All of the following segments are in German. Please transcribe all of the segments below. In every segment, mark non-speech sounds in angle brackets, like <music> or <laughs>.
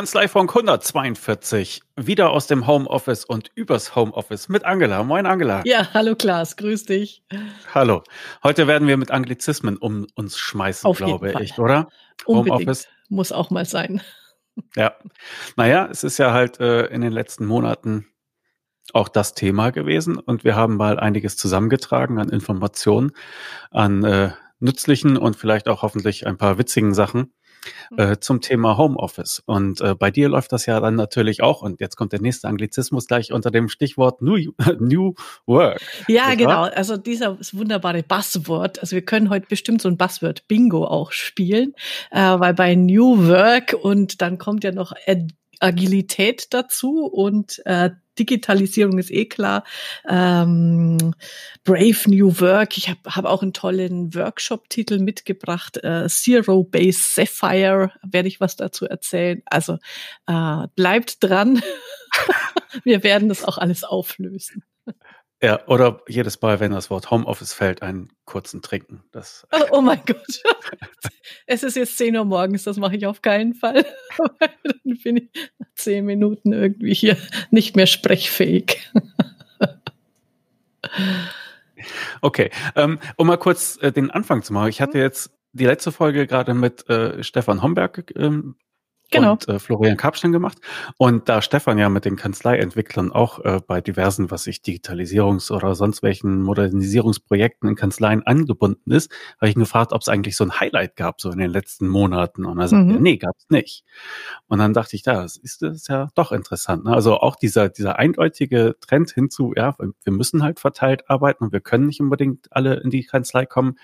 Kanzleifunk 142. Wieder aus dem Homeoffice und übers Homeoffice mit Angela. Moin, Angela. Ja, hallo Klaas, grüß dich. Hallo. Heute werden wir mit Anglizismen um uns schmeißen, Auf glaube ich, oder? Unbedingt. Homeoffice. Muss auch mal sein. Ja. Naja, es ist ja halt äh, in den letzten Monaten auch das Thema gewesen und wir haben mal einiges zusammengetragen an Informationen, an äh, nützlichen und vielleicht auch hoffentlich ein paar witzigen Sachen. Äh, zum Thema Homeoffice. Und äh, bei dir läuft das ja dann natürlich auch. Und jetzt kommt der nächste Anglizismus gleich unter dem Stichwort New, <laughs> New Work. Ja, genau. Also dieser wunderbare Buzzword. Also wir können heute bestimmt so ein Buzzword Bingo auch spielen, äh, weil bei New Work und dann kommt ja noch Agilität dazu und äh, Digitalisierung ist eh klar. Ähm, Brave New Work. Ich habe hab auch einen tollen Workshop-Titel mitgebracht. Äh, Zero Base Sapphire werde ich was dazu erzählen. Also äh, bleibt dran. <laughs> Wir werden das auch alles auflösen. Ja, oder jedes Mal, wenn das Wort Homeoffice fällt, einen kurzen Trinken. Das oh, oh mein Gott. <laughs> es ist jetzt 10 Uhr morgens, das mache ich auf keinen Fall. <laughs> Dann bin ich nach 10 Minuten irgendwie hier nicht mehr sprechfähig. <laughs> okay, ähm, um mal kurz äh, den Anfang zu machen. Ich hatte mhm. jetzt die letzte Folge gerade mit äh, Stefan Homberg ähm, genau. und äh, Florian Karpstein gemacht. Und da Stefan ja mit den Kanzleientwicklern auch äh, bei diversen, was ich Digitalisierungs- oder sonst welchen Modernisierungsprojekten in Kanzleien angebunden ist, habe ich ihn gefragt, ob es eigentlich so ein Highlight gab, so in den letzten Monaten. Und er sagte, mhm. nee, gab es nicht. Und dann dachte ich, das ist, das ist ja doch interessant. Ne? Also auch dieser, dieser eindeutige Trend hinzu, ja, wir müssen halt verteilt arbeiten und wir können nicht unbedingt alle in die Kanzlei kommen,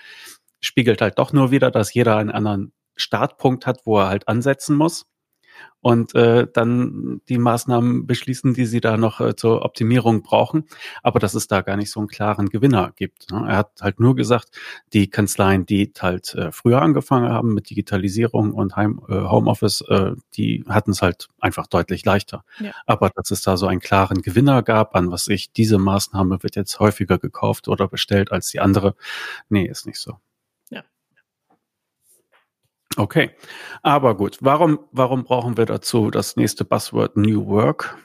spiegelt halt doch nur wieder, dass jeder einen anderen Startpunkt hat, wo er halt ansetzen muss und äh, dann die Maßnahmen beschließen, die sie da noch äh, zur Optimierung brauchen. Aber dass es da gar nicht so einen klaren Gewinner gibt. Ne? Er hat halt nur gesagt, die Kanzleien, die halt äh, früher angefangen haben mit Digitalisierung und Heim, äh, Homeoffice, äh, die hatten es halt einfach deutlich leichter. Ja. Aber dass es da so einen klaren Gewinner gab, an was ich, diese Maßnahme wird jetzt häufiger gekauft oder bestellt als die andere, nee, ist nicht so. Okay, aber gut. Warum, warum brauchen wir dazu das nächste Buzzword New Work?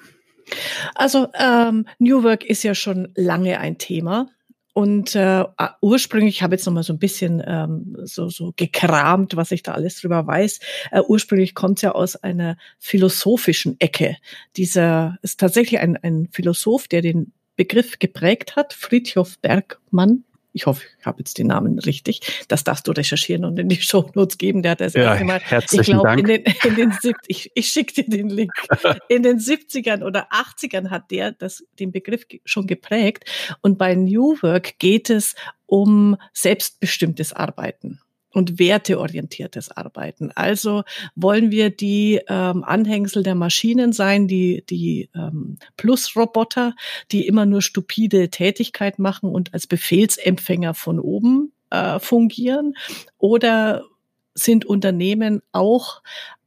Also ähm, New Work ist ja schon lange ein Thema. Und äh, ursprünglich, ich habe jetzt noch mal so ein bisschen ähm, so, so gekramt, was ich da alles drüber weiß. Äh, ursprünglich kommt es ja aus einer philosophischen Ecke. Dieser ist tatsächlich ein, ein Philosoph, der den Begriff geprägt hat, Friedhof Bergmann ich hoffe, ich habe jetzt den Namen richtig. Das darfst du recherchieren und in die <laughs> Show Notes geben. Der hat das ja, erste Mal, ich glaube, in den, in den ich, ich schicke dir den Link. In den 70ern oder 80ern hat der das, den Begriff schon geprägt. Und bei New Work geht es um selbstbestimmtes Arbeiten und werteorientiertes Arbeiten. Also wollen wir die ähm, Anhängsel der Maschinen sein, die, die ähm, Plus-Roboter, die immer nur stupide Tätigkeit machen und als Befehlsempfänger von oben äh, fungieren? Oder sind Unternehmen auch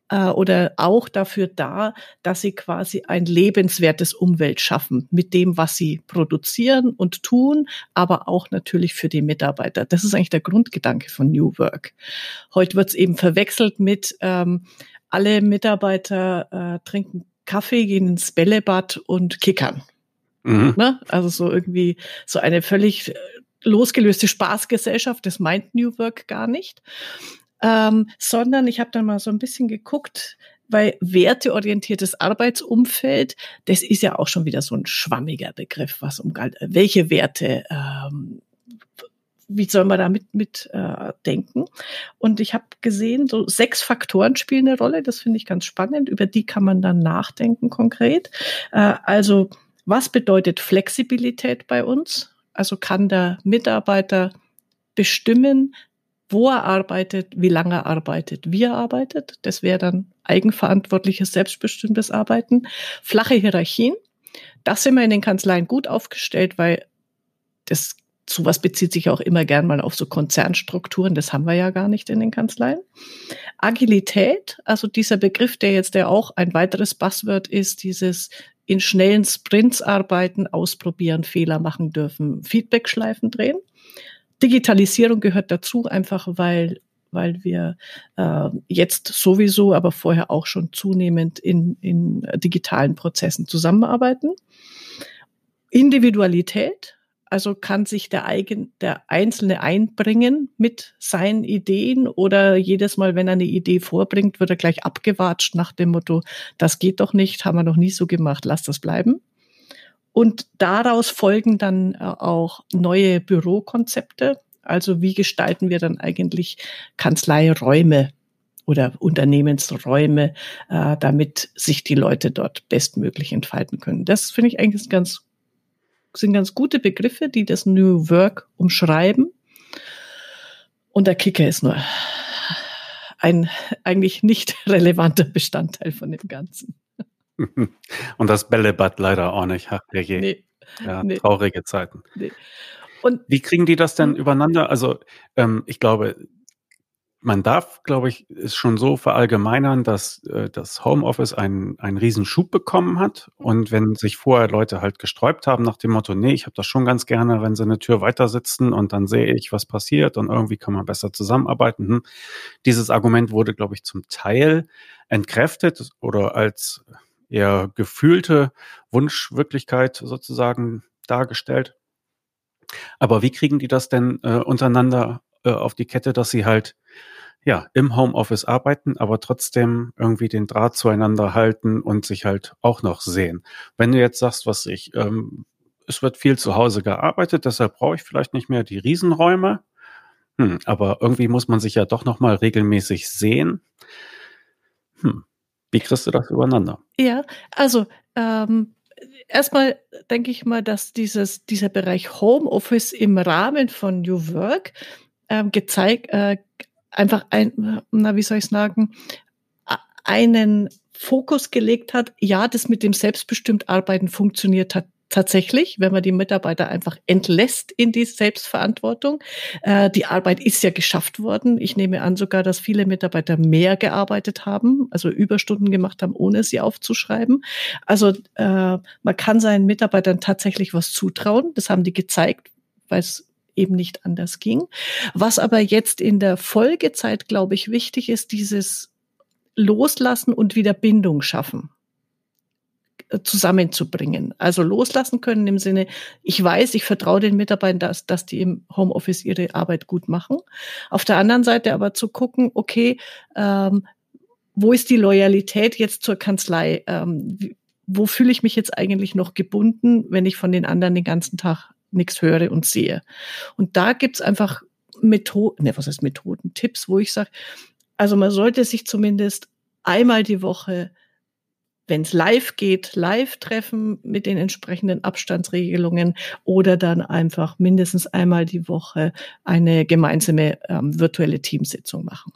äh, oder auch dafür da, dass sie quasi ein lebenswertes Umwelt schaffen mit dem, was sie produzieren und tun, aber auch natürlich für die Mitarbeiter. Das ist eigentlich der Grundgedanke von New Work. Heute wird es eben verwechselt mit ähm, alle Mitarbeiter äh, trinken Kaffee, gehen ins Bällebad und kickern. Mhm. Ne? Also so irgendwie so eine völlig äh, losgelöste Spaßgesellschaft, das meint New Work gar nicht ähm, sondern ich habe dann mal so ein bisschen geguckt, weil werteorientiertes Arbeitsumfeld, das ist ja auch schon wieder so ein schwammiger Begriff, was um welche Werte ähm, wie soll man damit mit äh, denken? Und ich habe gesehen, so sechs Faktoren spielen eine Rolle. Das finde ich ganz spannend. Über die kann man dann nachdenken konkret. Äh, also was bedeutet Flexibilität bei uns? Also kann der Mitarbeiter bestimmen, wo er arbeitet, wie lange er arbeitet, wie er arbeitet. Das wäre dann eigenverantwortliches, selbstbestimmtes Arbeiten. Flache Hierarchien. Das sind wir in den Kanzleien gut aufgestellt, weil das sowas bezieht sich auch immer gern mal auf so Konzernstrukturen. Das haben wir ja gar nicht in den Kanzleien. Agilität, also dieser Begriff, der jetzt der auch ein weiteres Buzzword ist, dieses in schnellen Sprints arbeiten, ausprobieren, Fehler machen dürfen, Feedback-Schleifen drehen. Digitalisierung gehört dazu, einfach weil weil wir äh, jetzt sowieso, aber vorher auch schon zunehmend in, in digitalen Prozessen zusammenarbeiten. Individualität, also kann sich der, eigen, der Einzelne einbringen mit seinen Ideen oder jedes Mal, wenn er eine Idee vorbringt, wird er gleich abgewatscht nach dem Motto, das geht doch nicht, haben wir noch nie so gemacht, lass das bleiben. Und daraus folgen dann äh, auch neue Bürokonzepte. Also wie gestalten wir dann eigentlich Kanzleiräume oder Unternehmensräume, äh, damit sich die Leute dort bestmöglich entfalten können. Das finde ich eigentlich ganz sind ganz gute Begriffe, die das New Work umschreiben. Und der Kicker ist nur ein eigentlich nicht <laughs> relevanter Bestandteil von dem Ganzen. <laughs> Und das Bällebad leider auch nicht. Ach, je. Nee, ja, nee. traurige Zeiten. Nee. Und wie kriegen die das denn hm? übereinander? Also ähm, ich glaube, man darf, glaube ich, es schon so verallgemeinern, dass äh, das Homeoffice einen, einen riesen Schub bekommen hat. Und wenn sich vorher Leute halt gesträubt haben nach dem Motto, nee, ich habe das schon ganz gerne, wenn sie eine Tür weiter sitzen und dann sehe ich, was passiert und irgendwie kann man besser zusammenarbeiten. Hm. Dieses Argument wurde, glaube ich, zum Teil entkräftet oder als eher gefühlte Wunschwirklichkeit sozusagen dargestellt. Aber wie kriegen die das denn äh, untereinander äh, auf die Kette, dass sie halt ja, im Homeoffice arbeiten, aber trotzdem irgendwie den Draht zueinander halten und sich halt auch noch sehen. Wenn du jetzt sagst, was ich, ähm, es wird viel zu Hause gearbeitet, deshalb brauche ich vielleicht nicht mehr die Riesenräume. Hm, aber irgendwie muss man sich ja doch noch mal regelmäßig sehen. Hm, wie kriegst du das übereinander? Ja, also ähm, erstmal denke ich mal, dass dieses, dieser Bereich Homeoffice im Rahmen von New Work ähm, gezeigt, äh, einfach ein, na, wie soll ich sagen, einen Fokus gelegt hat, ja, das mit dem selbstbestimmt Arbeiten funktioniert hat tatsächlich, wenn man die Mitarbeiter einfach entlässt in die Selbstverantwortung. Äh, die Arbeit ist ja geschafft worden. Ich nehme an sogar, dass viele Mitarbeiter mehr gearbeitet haben, also Überstunden gemacht haben, ohne sie aufzuschreiben. Also äh, man kann seinen Mitarbeitern tatsächlich was zutrauen. Das haben die gezeigt, weil es eben nicht anders ging. Was aber jetzt in der Folgezeit, glaube ich, wichtig ist, dieses Loslassen und wieder Bindung schaffen zusammenzubringen. Also loslassen können im Sinne, ich weiß, ich vertraue den Mitarbeitern, dass, dass die im Homeoffice ihre Arbeit gut machen. Auf der anderen Seite aber zu gucken, okay, ähm, wo ist die Loyalität jetzt zur Kanzlei? Ähm, wo fühle ich mich jetzt eigentlich noch gebunden, wenn ich von den anderen den ganzen Tag nichts höre und sehe. Und da gibt's einfach Methoden, ne, was heißt Methoden, Tipps, wo ich sage, also man sollte sich zumindest einmal die Woche, wenn es live geht, live treffen mit den entsprechenden Abstandsregelungen oder dann einfach mindestens einmal die Woche eine gemeinsame ähm, virtuelle Teamsitzung machen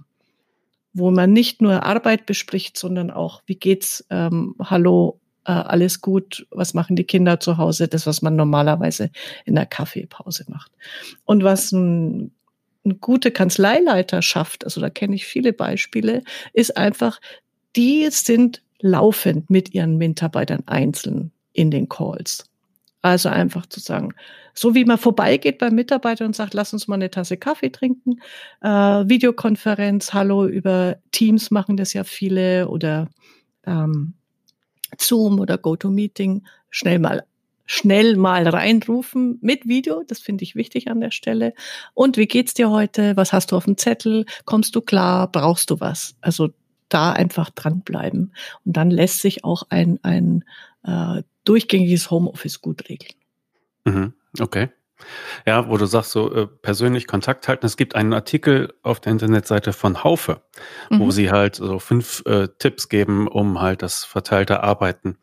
wo man nicht nur Arbeit bespricht, sondern auch, wie geht's, ähm, hallo, äh, alles gut, was machen die Kinder zu Hause, das, was man normalerweise in der Kaffeepause macht. Und was ein, ein gute Kanzleileiter schafft, also da kenne ich viele Beispiele, ist einfach, die sind laufend mit ihren Mitarbeitern einzeln in den Calls. Also einfach zu sagen, so wie man vorbeigeht beim Mitarbeiter und sagt, lass uns mal eine Tasse Kaffee trinken, äh, Videokonferenz, hallo über Teams machen das ja viele oder ähm, Zoom oder GoToMeeting schnell mal schnell mal reinrufen mit Video, das finde ich wichtig an der Stelle. Und wie geht's dir heute? Was hast du auf dem Zettel? Kommst du klar? Brauchst du was? Also da einfach dranbleiben. Und dann lässt sich auch ein, ein äh, durchgängiges Homeoffice gut regeln. Mhm, okay. Ja, wo du sagst, so äh, persönlich Kontakt halten. Es gibt einen Artikel auf der Internetseite von Haufe, mhm. wo sie halt so fünf äh, Tipps geben, um halt das verteilte Arbeiten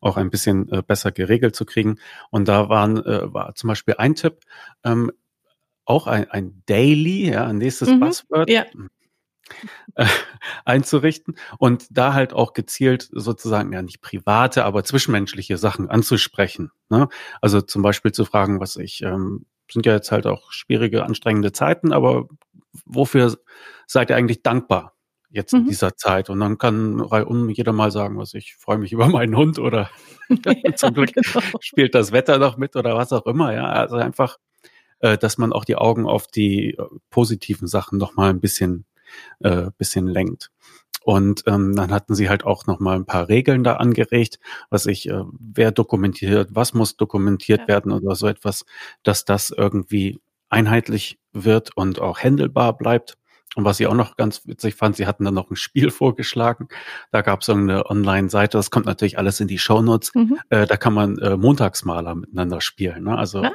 auch ein bisschen äh, besser geregelt zu kriegen. Und da waren, äh, war zum Beispiel ein Tipp, ähm, auch ein, ein Daily, ja, ein nächstes mhm. Buzzword. Ja äh, <laughs> einzurichten und da halt auch gezielt sozusagen ja nicht private, aber zwischenmenschliche Sachen anzusprechen. Ne? Also zum Beispiel zu fragen, was ich, ähm, sind ja jetzt halt auch schwierige, anstrengende Zeiten, aber wofür seid ihr eigentlich dankbar jetzt mhm. in dieser Zeit? Und dann kann reihum jeder mal sagen, was ich freue mich über meinen Hund oder <laughs> <laughs> zum Glück genau. spielt das Wetter noch mit oder was auch immer. Ja, also einfach, äh, dass man auch die Augen auf die äh, positiven Sachen noch mal ein bisschen äh, bisschen lenkt. Und ähm, dann hatten sie halt auch noch mal ein paar Regeln da angeregt, was ich, äh, wer dokumentiert, was muss dokumentiert ja. werden oder so etwas, dass das irgendwie einheitlich wird und auch händelbar bleibt. Und was ich auch noch ganz witzig fand, sie hatten dann noch ein Spiel <laughs> vorgeschlagen. Da gab es so eine Online-Seite, das kommt natürlich alles in die Shownotes. Mhm. Äh, da kann man äh, Montagsmaler miteinander spielen. Ne? Also ah,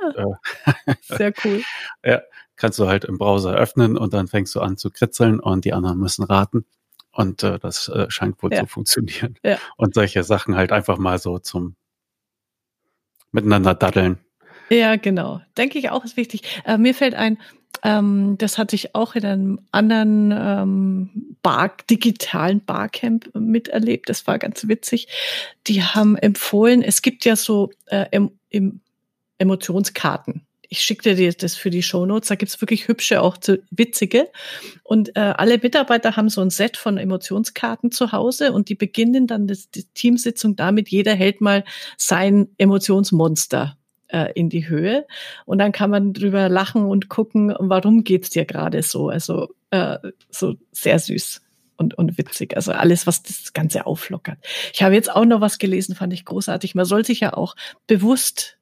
äh, sehr cool. <laughs> ja, kannst du halt im Browser öffnen und dann fängst du an zu kritzeln und die anderen müssen raten. Und äh, das äh, scheint wohl ja. zu funktionieren. Ja. Und solche Sachen halt einfach mal so zum miteinander daddeln. Ja, genau. Denke ich auch ist wichtig. Äh, mir fällt ein, ähm, das hatte ich auch in einem anderen ähm, Bar, digitalen Barcamp miterlebt. Das war ganz witzig. Die haben empfohlen, es gibt ja so äh, em, em, Emotionskarten ich schicke dir das für die Shownotes, da gibt's wirklich hübsche, auch zu, witzige. Und äh, alle Mitarbeiter haben so ein Set von Emotionskarten zu Hause und die beginnen dann das, die Teamsitzung damit, jeder hält mal sein Emotionsmonster äh, in die Höhe. Und dann kann man drüber lachen und gucken, warum geht's dir gerade so. Also äh, so sehr süß und, und witzig. Also alles, was das Ganze auflockert. Ich habe jetzt auch noch was gelesen, fand ich großartig. Man soll sich ja auch bewusst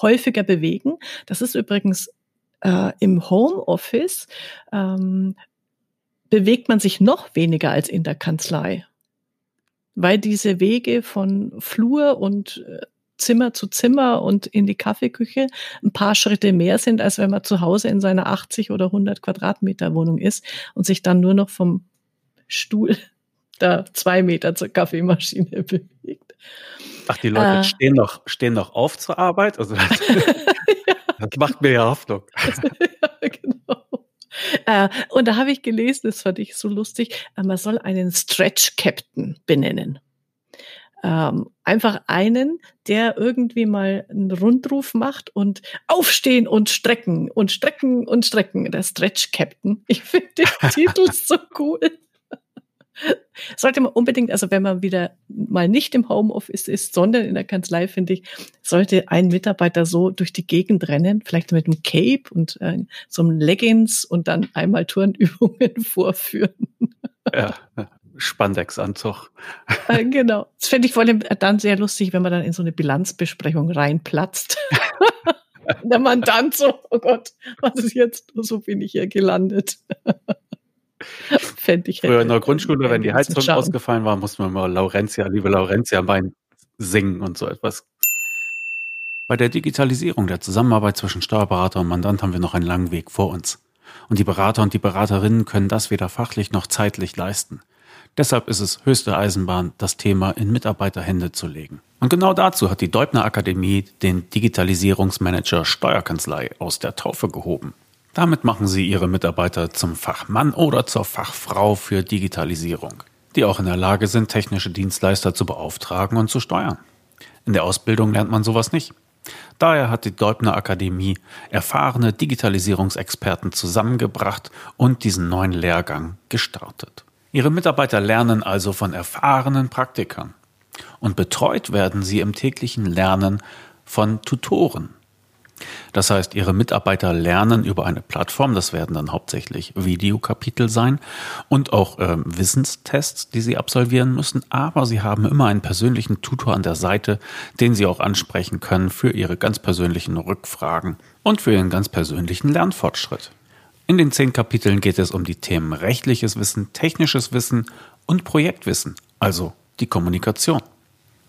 häufiger bewegen. Das ist übrigens äh, im Homeoffice ähm, bewegt man sich noch weniger als in der Kanzlei, weil diese Wege von Flur und äh, Zimmer zu Zimmer und in die Kaffeeküche ein paar Schritte mehr sind, als wenn man zu Hause in seiner 80 oder 100 Quadratmeter Wohnung ist und sich dann nur noch vom Stuhl da zwei Meter zur Kaffeemaschine <laughs> bewegt. Ach, die Leute äh, stehen, noch, stehen noch auf zur Arbeit? Also das, <laughs> <laughs> das macht mir ja Hoffnung. ja, genau. Äh, und da habe ich gelesen, das fand ich so lustig, äh, man soll einen Stretch Captain benennen. Ähm, einfach einen, der irgendwie mal einen Rundruf macht und aufstehen und strecken und strecken und strecken. Der Stretch Captain. Ich finde den Titel so cool. <laughs> Sollte man unbedingt, also wenn man wieder mal nicht im Homeoffice ist, sondern in der Kanzlei, finde ich, sollte ein Mitarbeiter so durch die Gegend rennen, vielleicht mit einem Cape und äh, so einem Leggings und dann einmal Turnübungen <laughs> vorführen. Ja, Spandex-Anzug. Äh, genau. Das fände ich vor allem dann sehr lustig, wenn man dann in so eine Bilanzbesprechung reinplatzt. <laughs> der Mandant so, oh Gott, was ist jetzt? So bin ich hier gelandet. <laughs> Fände ich Früher in der Grundschule, wenn die Heizung ausgefallen war, musste man mal Laurentia, liebe Laurentia, Bein singen und so etwas. Bei der Digitalisierung der Zusammenarbeit zwischen Steuerberater und Mandant haben wir noch einen langen Weg vor uns. Und die Berater und die Beraterinnen können das weder fachlich noch zeitlich leisten. Deshalb ist es höchste Eisenbahn, das Thema in Mitarbeiterhände zu legen. Und genau dazu hat die Deubner Akademie den Digitalisierungsmanager Steuerkanzlei aus der Taufe gehoben. Damit machen Sie Ihre Mitarbeiter zum Fachmann oder zur Fachfrau für Digitalisierung, die auch in der Lage sind, technische Dienstleister zu beauftragen und zu steuern. In der Ausbildung lernt man sowas nicht. Daher hat die Deubner Akademie erfahrene Digitalisierungsexperten zusammengebracht und diesen neuen Lehrgang gestartet. Ihre Mitarbeiter lernen also von erfahrenen Praktikern und betreut werden sie im täglichen Lernen von Tutoren, das heißt, Ihre Mitarbeiter lernen über eine Plattform, das werden dann hauptsächlich Videokapitel sein und auch äh, Wissenstests, die Sie absolvieren müssen, aber Sie haben immer einen persönlichen Tutor an der Seite, den Sie auch ansprechen können für Ihre ganz persönlichen Rückfragen und für Ihren ganz persönlichen Lernfortschritt. In den zehn Kapiteln geht es um die Themen rechtliches Wissen, technisches Wissen und Projektwissen, also die Kommunikation.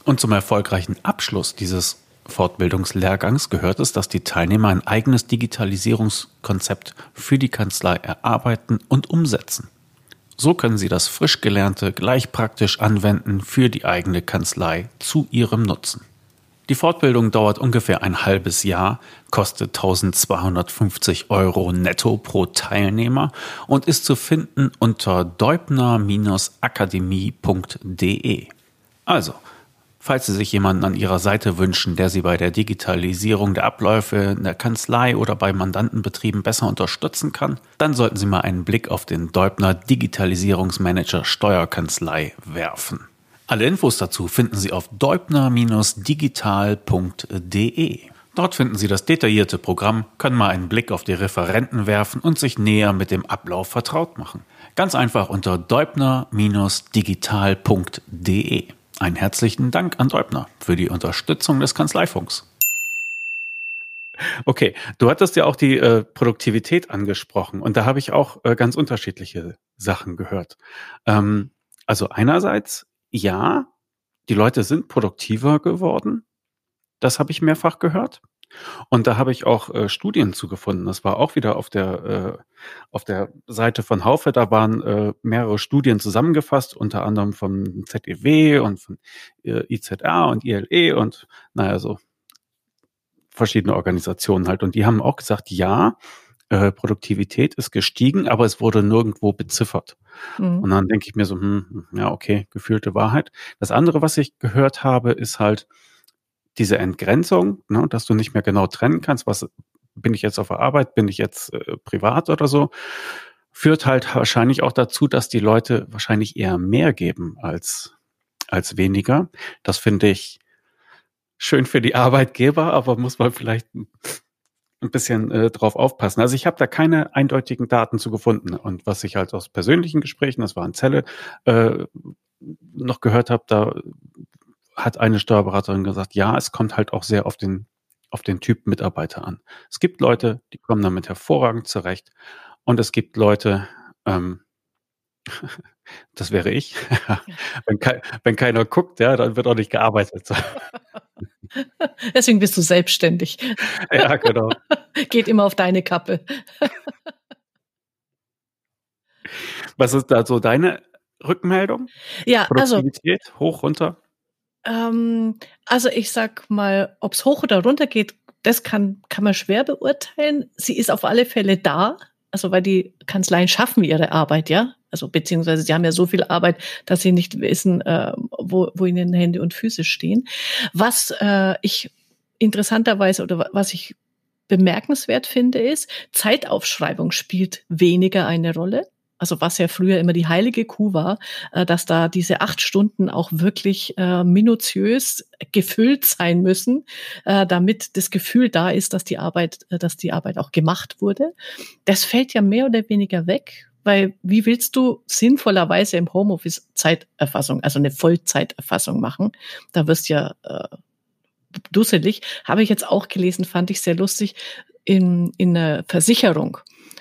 Und zum erfolgreichen Abschluss dieses Fortbildungslehrgangs gehört es, dass die Teilnehmer ein eigenes Digitalisierungskonzept für die Kanzlei erarbeiten und umsetzen. So können sie das frisch Gelernte gleich praktisch anwenden für die eigene Kanzlei zu ihrem Nutzen. Die Fortbildung dauert ungefähr ein halbes Jahr, kostet 1250 Euro netto pro Teilnehmer und ist zu finden unter deubner-akademie.de. Also, Falls Sie sich jemanden an Ihrer Seite wünschen, der Sie bei der Digitalisierung der Abläufe in der Kanzlei oder bei Mandantenbetrieben besser unterstützen kann, dann sollten Sie mal einen Blick auf den Deubner Digitalisierungsmanager Steuerkanzlei werfen. Alle Infos dazu finden Sie auf deubner-digital.de. Dort finden Sie das detaillierte Programm, können mal einen Blick auf die Referenten werfen und sich näher mit dem Ablauf vertraut machen. Ganz einfach unter deubner-digital.de. Einen herzlichen Dank an Deubner für die Unterstützung des Kanzleifunks. Okay, du hattest ja auch die äh, Produktivität angesprochen und da habe ich auch äh, ganz unterschiedliche Sachen gehört. Ähm, also einerseits, ja, die Leute sind produktiver geworden, das habe ich mehrfach gehört. Und da habe ich auch äh, Studien zugefunden. Das war auch wieder auf der, äh, auf der Seite von Haufe. Da waren äh, mehrere Studien zusammengefasst, unter anderem vom ZEW und von äh, IZR und ILE und naja, so verschiedene Organisationen halt. Und die haben auch gesagt, ja, äh, Produktivität ist gestiegen, aber es wurde nirgendwo beziffert. Mhm. Und dann denke ich mir so, hm, ja, okay, gefühlte Wahrheit. Das andere, was ich gehört habe, ist halt, diese Entgrenzung, ne, dass du nicht mehr genau trennen kannst, was bin ich jetzt auf der Arbeit, bin ich jetzt äh, privat oder so, führt halt wahrscheinlich auch dazu, dass die Leute wahrscheinlich eher mehr geben als, als weniger. Das finde ich schön für die Arbeitgeber, aber muss man vielleicht ein bisschen äh, drauf aufpassen. Also ich habe da keine eindeutigen Daten zu gefunden. Und was ich halt aus persönlichen Gesprächen, das war in Zelle, äh, noch gehört habe, da hat eine Steuerberaterin gesagt, ja, es kommt halt auch sehr auf den, auf den Typ Mitarbeiter an. Es gibt Leute, die kommen damit hervorragend zurecht. Und es gibt Leute, ähm, <laughs> das wäre ich, <laughs> wenn, ke wenn keiner guckt, ja, dann wird auch nicht gearbeitet. <laughs> Deswegen bist du selbstständig. Ja, genau. Geht immer auf deine Kappe. Was ist da so deine Rückmeldung? Ja, also hoch runter. Ähm, also ich sag mal, ob es hoch oder runter geht, das kann, kann man schwer beurteilen. Sie ist auf alle Fälle da, also weil die Kanzleien schaffen ihre Arbeit, ja. Also beziehungsweise sie haben ja so viel Arbeit, dass sie nicht wissen, äh, wo, wo ihnen Hände und Füße stehen. Was äh, ich interessanterweise oder was ich bemerkenswert finde, ist, Zeitaufschreibung spielt weniger eine Rolle also was ja früher immer die heilige Kuh war, äh, dass da diese acht Stunden auch wirklich äh, minutiös gefüllt sein müssen, äh, damit das Gefühl da ist, dass die Arbeit, dass die Arbeit auch gemacht wurde. Das fällt ja mehr oder weniger weg, weil wie willst du sinnvollerweise im Homeoffice Zeiterfassung, also eine Vollzeiterfassung machen? Da wirst ja äh, dusselig. Habe ich jetzt auch gelesen, fand ich sehr lustig in, in einer Versicherung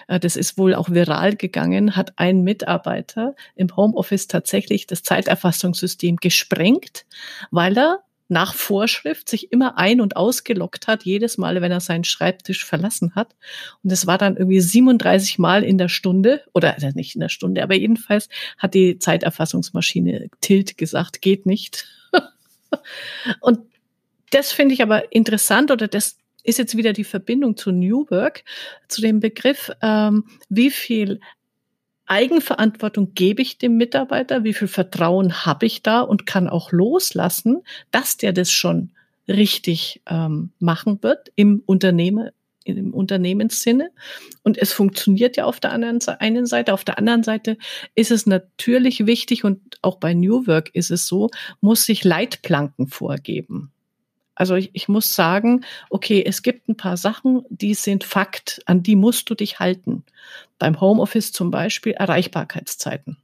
das ist wohl auch viral gegangen, hat ein Mitarbeiter im Homeoffice tatsächlich das Zeiterfassungssystem gesprengt, weil er nach Vorschrift sich immer ein- und ausgelockt hat, jedes Mal, wenn er seinen Schreibtisch verlassen hat. Und es war dann irgendwie 37 Mal in der Stunde, oder also nicht in der Stunde, aber jedenfalls hat die Zeiterfassungsmaschine Tilt gesagt, geht nicht. <laughs> und das finde ich aber interessant oder das ist jetzt wieder die Verbindung zu New Work, zu dem Begriff, ähm, wie viel Eigenverantwortung gebe ich dem Mitarbeiter, wie viel Vertrauen habe ich da und kann auch loslassen, dass der das schon richtig ähm, machen wird im Unternehmen, im Unternehmenssinne. Und es funktioniert ja auf der anderen einen Seite. Auf der anderen Seite ist es natürlich wichtig und auch bei New Work ist es so, muss sich Leitplanken vorgeben. Also ich, ich muss sagen, okay, es gibt ein paar Sachen, die sind Fakt, an die musst du dich halten. Beim Homeoffice zum Beispiel Erreichbarkeitszeiten.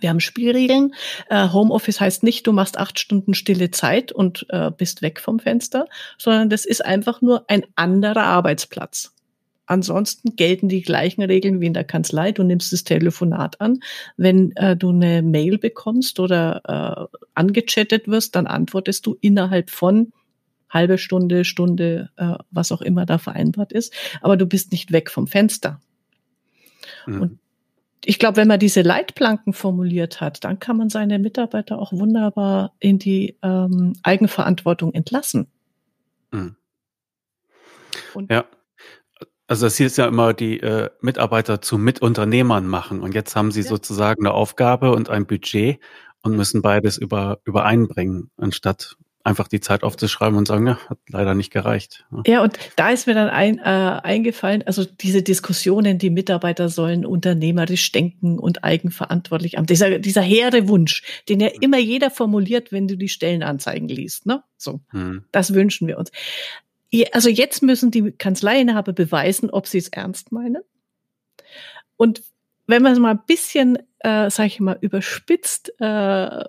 Wir haben Spielregeln. Äh, Homeoffice heißt nicht, du machst acht Stunden stille Zeit und äh, bist weg vom Fenster, sondern das ist einfach nur ein anderer Arbeitsplatz. Ansonsten gelten die gleichen Regeln wie in der Kanzlei. Du nimmst das Telefonat an. Wenn äh, du eine Mail bekommst oder äh, angechattet wirst, dann antwortest du innerhalb von halbe Stunde, Stunde, äh, was auch immer da vereinbart ist. Aber du bist nicht weg vom Fenster. Mhm. Und ich glaube, wenn man diese Leitplanken formuliert hat, dann kann man seine Mitarbeiter auch wunderbar in die ähm, Eigenverantwortung entlassen. Mhm. ja. Also das hier ist ja immer die äh, Mitarbeiter zu Mitunternehmern machen und jetzt haben sie ja. sozusagen eine Aufgabe und ein Budget und müssen beides über, übereinbringen, anstatt einfach die Zeit aufzuschreiben und sagen, ja, hat leider nicht gereicht. Ja, ja und da ist mir dann ein, äh, eingefallen, also diese Diskussionen, die Mitarbeiter sollen unternehmerisch denken und eigenverantwortlich haben. Dieser, dieser hehre Wunsch, den ja immer jeder formuliert, wenn du die Stellenanzeigen liest, ne? So. Hm. Das wünschen wir uns also jetzt müssen die Kanzleiinhaber beweisen, ob sie es ernst meinen. Und wenn man es mal ein bisschen, äh, sage ich mal, überspitzt äh,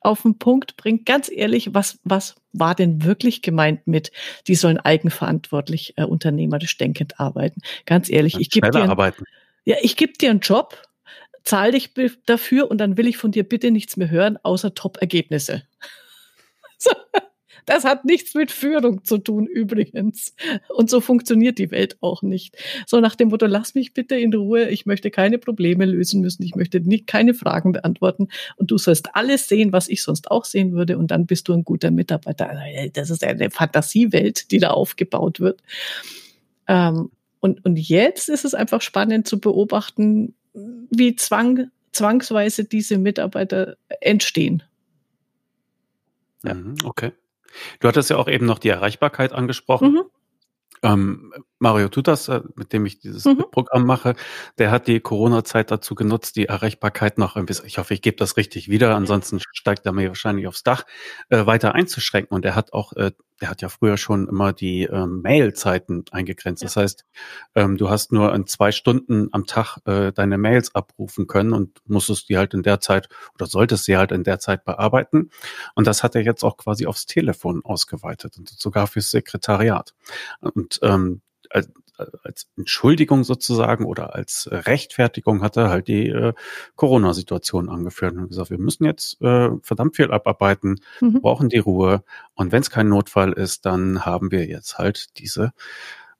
auf den Punkt bringt, ganz ehrlich, was, was war denn wirklich gemeint mit, die sollen eigenverantwortlich äh, unternehmerisch denkend arbeiten? Ganz ehrlich, ich gebe dir, arbeiten. ja, ich gebe dir einen Job, zahl dich dafür und dann will ich von dir bitte nichts mehr hören, außer Top-Ergebnisse. <laughs> so. Das hat nichts mit Führung zu tun übrigens. Und so funktioniert die Welt auch nicht. So nach dem Motto, lass mich bitte in Ruhe, ich möchte keine Probleme lösen müssen, ich möchte nicht, keine Fragen beantworten und du sollst alles sehen, was ich sonst auch sehen würde und dann bist du ein guter Mitarbeiter. Das ist eine Fantasiewelt, die da aufgebaut wird. Ähm, und, und jetzt ist es einfach spannend zu beobachten, wie zwang, zwangsweise diese Mitarbeiter entstehen. Ja. Mhm, okay. Du hattest ja auch eben noch die Erreichbarkeit angesprochen. Mhm. Ähm, Mario Tutas, äh, mit dem ich dieses mhm. Programm mache, der hat die Corona-Zeit dazu genutzt, die Erreichbarkeit noch ein bisschen, ich hoffe, ich gebe das richtig wieder, ansonsten steigt er mir wahrscheinlich aufs Dach, äh, weiter einzuschränken. Und er hat auch äh, der hat ja früher schon immer die ähm, Mailzeiten eingegrenzt. Ja. Das heißt, ähm, du hast nur in zwei Stunden am Tag äh, deine Mails abrufen können und musstest die halt in der Zeit oder solltest sie halt in der Zeit bearbeiten. Und das hat er jetzt auch quasi aufs Telefon ausgeweitet und sogar fürs Sekretariat. Und ähm, als Entschuldigung sozusagen oder als Rechtfertigung hat er halt die äh, Corona-Situation angeführt und gesagt, wir müssen jetzt äh, verdammt viel abarbeiten, mhm. brauchen die Ruhe und wenn es kein Notfall ist, dann haben wir jetzt halt diese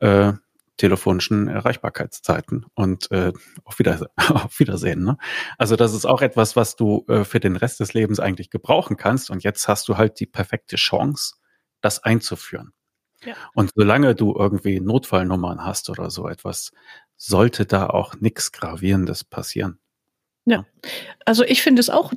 äh, telefonischen Erreichbarkeitszeiten und äh, auf, Wiedersehen. <laughs> auf Wiedersehen. Ne? Also das ist auch etwas, was du äh, für den Rest des Lebens eigentlich gebrauchen kannst und jetzt hast du halt die perfekte Chance, das einzuführen. Ja. Und solange du irgendwie Notfallnummern hast oder so etwas, sollte da auch nichts Gravierendes passieren. Ja, also ich finde es auch,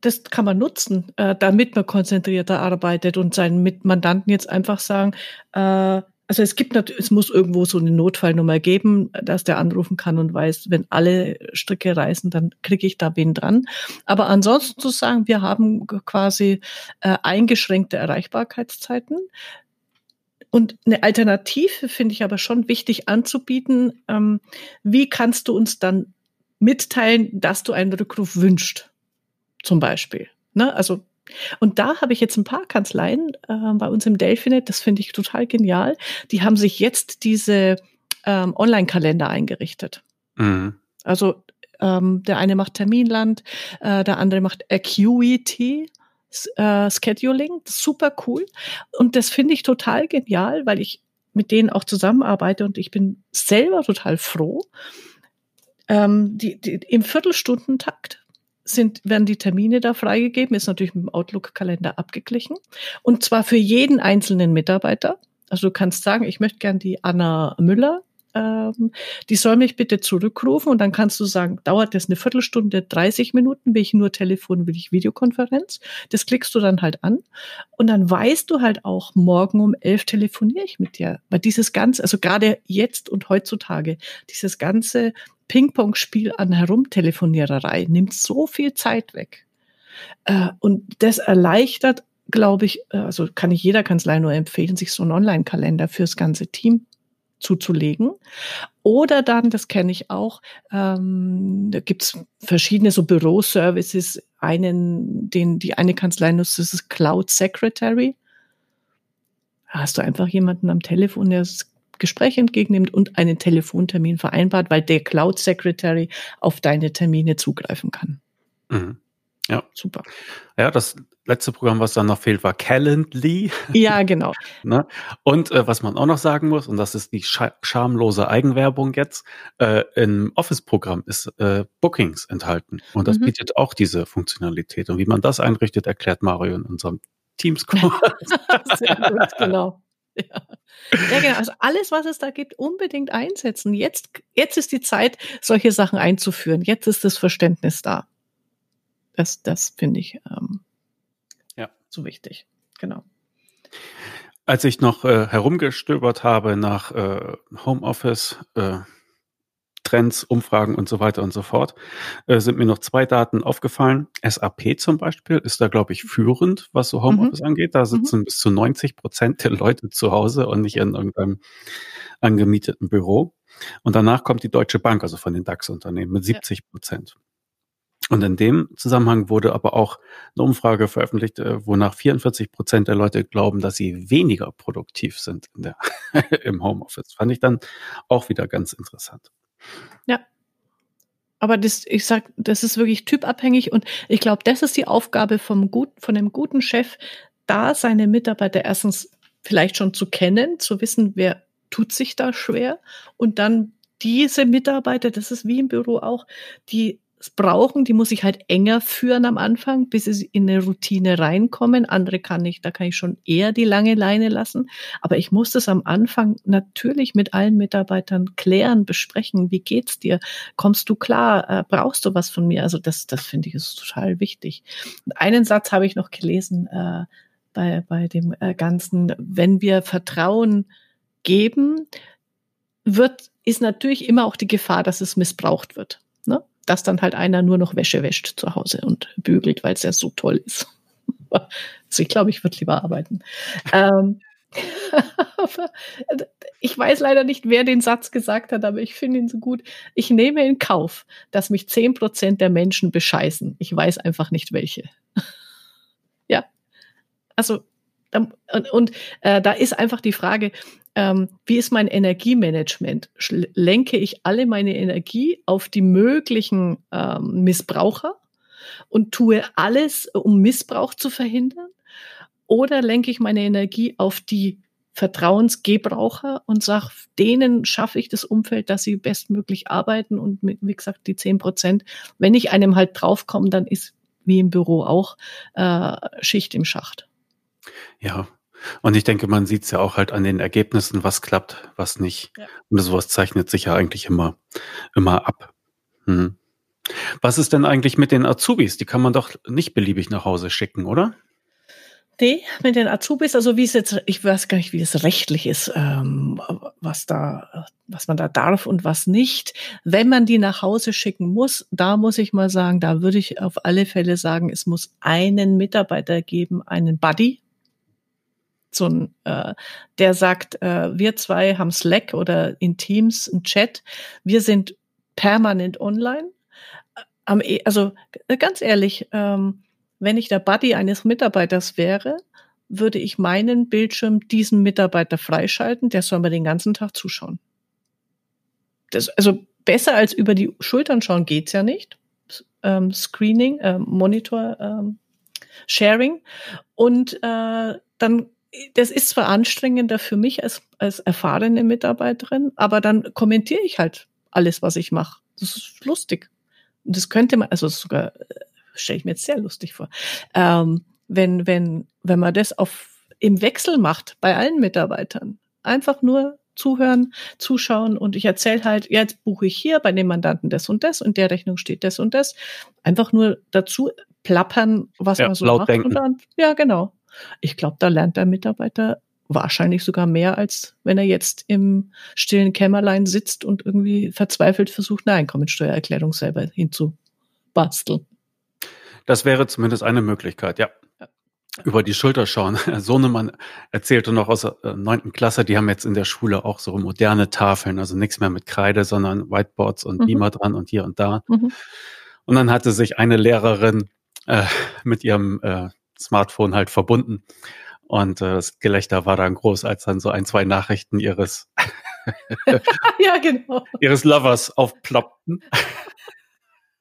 das kann man nutzen, äh, damit man konzentrierter arbeitet und seinen Mitmandanten jetzt einfach sagen, äh, also es gibt natürlich, es muss irgendwo so eine Notfallnummer geben, dass der anrufen kann und weiß, wenn alle Stricke reißen, dann kriege ich da wen dran. Aber ansonsten zu sagen, wir haben quasi äh, eingeschränkte Erreichbarkeitszeiten. Und eine Alternative finde ich aber schon wichtig anzubieten. Ähm, wie kannst du uns dann mitteilen, dass du einen Rückruf wünscht? Zum Beispiel. Ne? Also, und da habe ich jetzt ein paar Kanzleien äh, bei uns im Delphinet, das finde ich total genial. Die haben sich jetzt diese ähm, Online-Kalender eingerichtet. Mhm. Also ähm, der eine macht Terminland, äh, der andere macht Acuity äh, Scheduling, super cool. Und das finde ich total genial, weil ich mit denen auch zusammenarbeite und ich bin selber total froh. Ähm, die, die, Im Viertelstundentakt sind, werden die Termine da freigegeben, ist natürlich mit dem Outlook-Kalender abgeglichen. Und zwar für jeden einzelnen Mitarbeiter. Also du kannst sagen, ich möchte gern die Anna Müller ähm, die soll mich bitte zurückrufen und dann kannst du sagen, dauert das eine Viertelstunde, 30 Minuten, will ich nur Telefon, will ich Videokonferenz. Das klickst du dann halt an und dann weißt du halt auch, morgen um elf telefoniere ich mit dir. Weil dieses ganze, also gerade jetzt und heutzutage, dieses ganze Ping-Pong-Spiel an Herumtelefoniererei nimmt so viel Zeit weg. Äh, und das erleichtert glaube ich, äh, also kann ich jeder Kanzlei nur empfehlen, sich so einen Online-Kalender fürs ganze Team zuzulegen. Oder dann, das kenne ich auch, ähm, da gibt's verschiedene so Büroservices. Einen, den die eine Kanzlei nutzt, das ist Cloud Secretary. Da hast du einfach jemanden am Telefon, der das Gespräch entgegennimmt und einen Telefontermin vereinbart, weil der Cloud Secretary auf deine Termine zugreifen kann. Mhm. Ja. Super. Ja, das letzte Programm, was dann noch fehlt, war Calendly. Ja, genau. <laughs> ne? Und äh, was man auch noch sagen muss, und das ist die scha schamlose Eigenwerbung jetzt, äh, im Office-Programm ist äh, Bookings enthalten. Und das mhm. bietet auch diese Funktionalität. Und wie man das einrichtet, erklärt Mario in unserem Teams-Kurs. <laughs> Sehr gut, genau. <laughs> Ja. ja, genau. Also alles, was es da gibt, unbedingt einsetzen. Jetzt, jetzt ist die Zeit, solche Sachen einzuführen. Jetzt ist das Verständnis da. Das, das finde ich ähm. So wichtig. Genau. Als ich noch äh, herumgestöbert habe nach äh, Homeoffice, äh, Trends, Umfragen und so weiter und so fort, äh, sind mir noch zwei Daten aufgefallen. SAP zum Beispiel ist da, glaube ich, führend, was so Homeoffice mhm. angeht. Da mhm. sitzen mhm. bis zu 90 Prozent der Leute zu Hause und nicht in irgendeinem angemieteten Büro. Und danach kommt die Deutsche Bank, also von den DAX-Unternehmen, mit 70 Prozent. Und in dem Zusammenhang wurde aber auch eine Umfrage veröffentlicht, äh, wonach 44 Prozent der Leute glauben, dass sie weniger produktiv sind in der, <laughs> im Homeoffice. Fand ich dann auch wieder ganz interessant. Ja. Aber das, ich sag, das ist wirklich typabhängig und ich glaube, das ist die Aufgabe vom gut, von einem guten Chef, da seine Mitarbeiter erstens vielleicht schon zu kennen, zu wissen, wer tut sich da schwer und dann diese Mitarbeiter, das ist wie im Büro auch, die brauchen, die muss ich halt enger führen am Anfang, bis sie in eine Routine reinkommen. Andere kann ich, da kann ich schon eher die lange Leine lassen. Aber ich muss das am Anfang natürlich mit allen Mitarbeitern klären, besprechen. Wie geht's dir? Kommst du klar? Äh, brauchst du was von mir? Also das, das finde ich ist total wichtig. Und einen Satz habe ich noch gelesen äh, bei, bei dem äh, Ganzen. Wenn wir Vertrauen geben, wird, ist natürlich immer auch die Gefahr, dass es missbraucht wird. Ne? Dass dann halt einer nur noch Wäsche wäscht zu Hause und bügelt, weil es ja so toll ist. <laughs> also ich glaube, ich würde lieber arbeiten. Ähm, <laughs> ich weiß leider nicht, wer den Satz gesagt hat, aber ich finde ihn so gut. Ich nehme in Kauf, dass mich zehn Prozent der Menschen bescheißen. Ich weiß einfach nicht welche. <laughs> ja. Also, und, und äh, da ist einfach die Frage, ähm, wie ist mein Energiemanagement? Lenke ich alle meine Energie auf die möglichen ähm, Missbraucher und tue alles, um Missbrauch zu verhindern? Oder lenke ich meine Energie auf die Vertrauensgebraucher und sage, denen schaffe ich das Umfeld, dass sie bestmöglich arbeiten und mit, wie gesagt, die zehn Prozent. Wenn ich einem halt draufkomme, dann ist wie im Büro auch äh, Schicht im Schacht. Ja, und ich denke, man sieht es ja auch halt an den Ergebnissen, was klappt, was nicht. Ja. Und sowas zeichnet sich ja eigentlich immer, immer ab. Hm. Was ist denn eigentlich mit den Azubis? Die kann man doch nicht beliebig nach Hause schicken, oder? Nee, mit den Azubis, also wie es jetzt, ich weiß gar nicht, wie es rechtlich ist, ähm, was da, was man da darf und was nicht. Wenn man die nach Hause schicken muss, da muss ich mal sagen, da würde ich auf alle Fälle sagen, es muss einen Mitarbeiter geben, einen Buddy, so ein, äh, der sagt, äh, wir zwei haben Slack oder in Teams ein Chat, wir sind permanent online. Am, e, also ganz ehrlich, ähm, wenn ich der Buddy eines Mitarbeiters wäre, würde ich meinen Bildschirm diesem Mitarbeiter freischalten, der soll mir den ganzen Tag zuschauen. Das, also besser als über die Schultern schauen geht's ja nicht. Ähm, Screening, äh, Monitor, ähm, Sharing. Und äh, dann das ist zwar anstrengender für mich als, als erfahrene Mitarbeiterin, aber dann kommentiere ich halt alles, was ich mache. Das ist lustig. Und das könnte man, also sogar äh, stelle ich mir jetzt sehr lustig vor, ähm, wenn, wenn, wenn man das auf, im Wechsel macht bei allen Mitarbeitern. Einfach nur zuhören, zuschauen und ich erzähle halt, ja, jetzt buche ich hier bei dem Mandanten das und das und der Rechnung steht das und das. Einfach nur dazu plappern, was ja, man so macht. Denken. Und dann, ja, genau. Ich glaube, da lernt der Mitarbeiter wahrscheinlich sogar mehr, als wenn er jetzt im stillen Kämmerlein sitzt und irgendwie verzweifelt versucht, eine Einkommensteuererklärung selber hinzubasteln. Das wäre zumindest eine Möglichkeit, ja. Über die Schulter schauen. <laughs> Sohnemann erzählte noch aus der neunten Klasse, die haben jetzt in der Schule auch so moderne Tafeln, also nichts mehr mit Kreide, sondern Whiteboards und mhm. Beamer dran und hier und da. Mhm. Und dann hatte sich eine Lehrerin äh, mit ihrem äh, Smartphone halt verbunden. Und äh, das Gelächter war dann groß, als dann so ein, zwei Nachrichten ihres, <laughs> ja, genau. ihres Lovers aufploppten.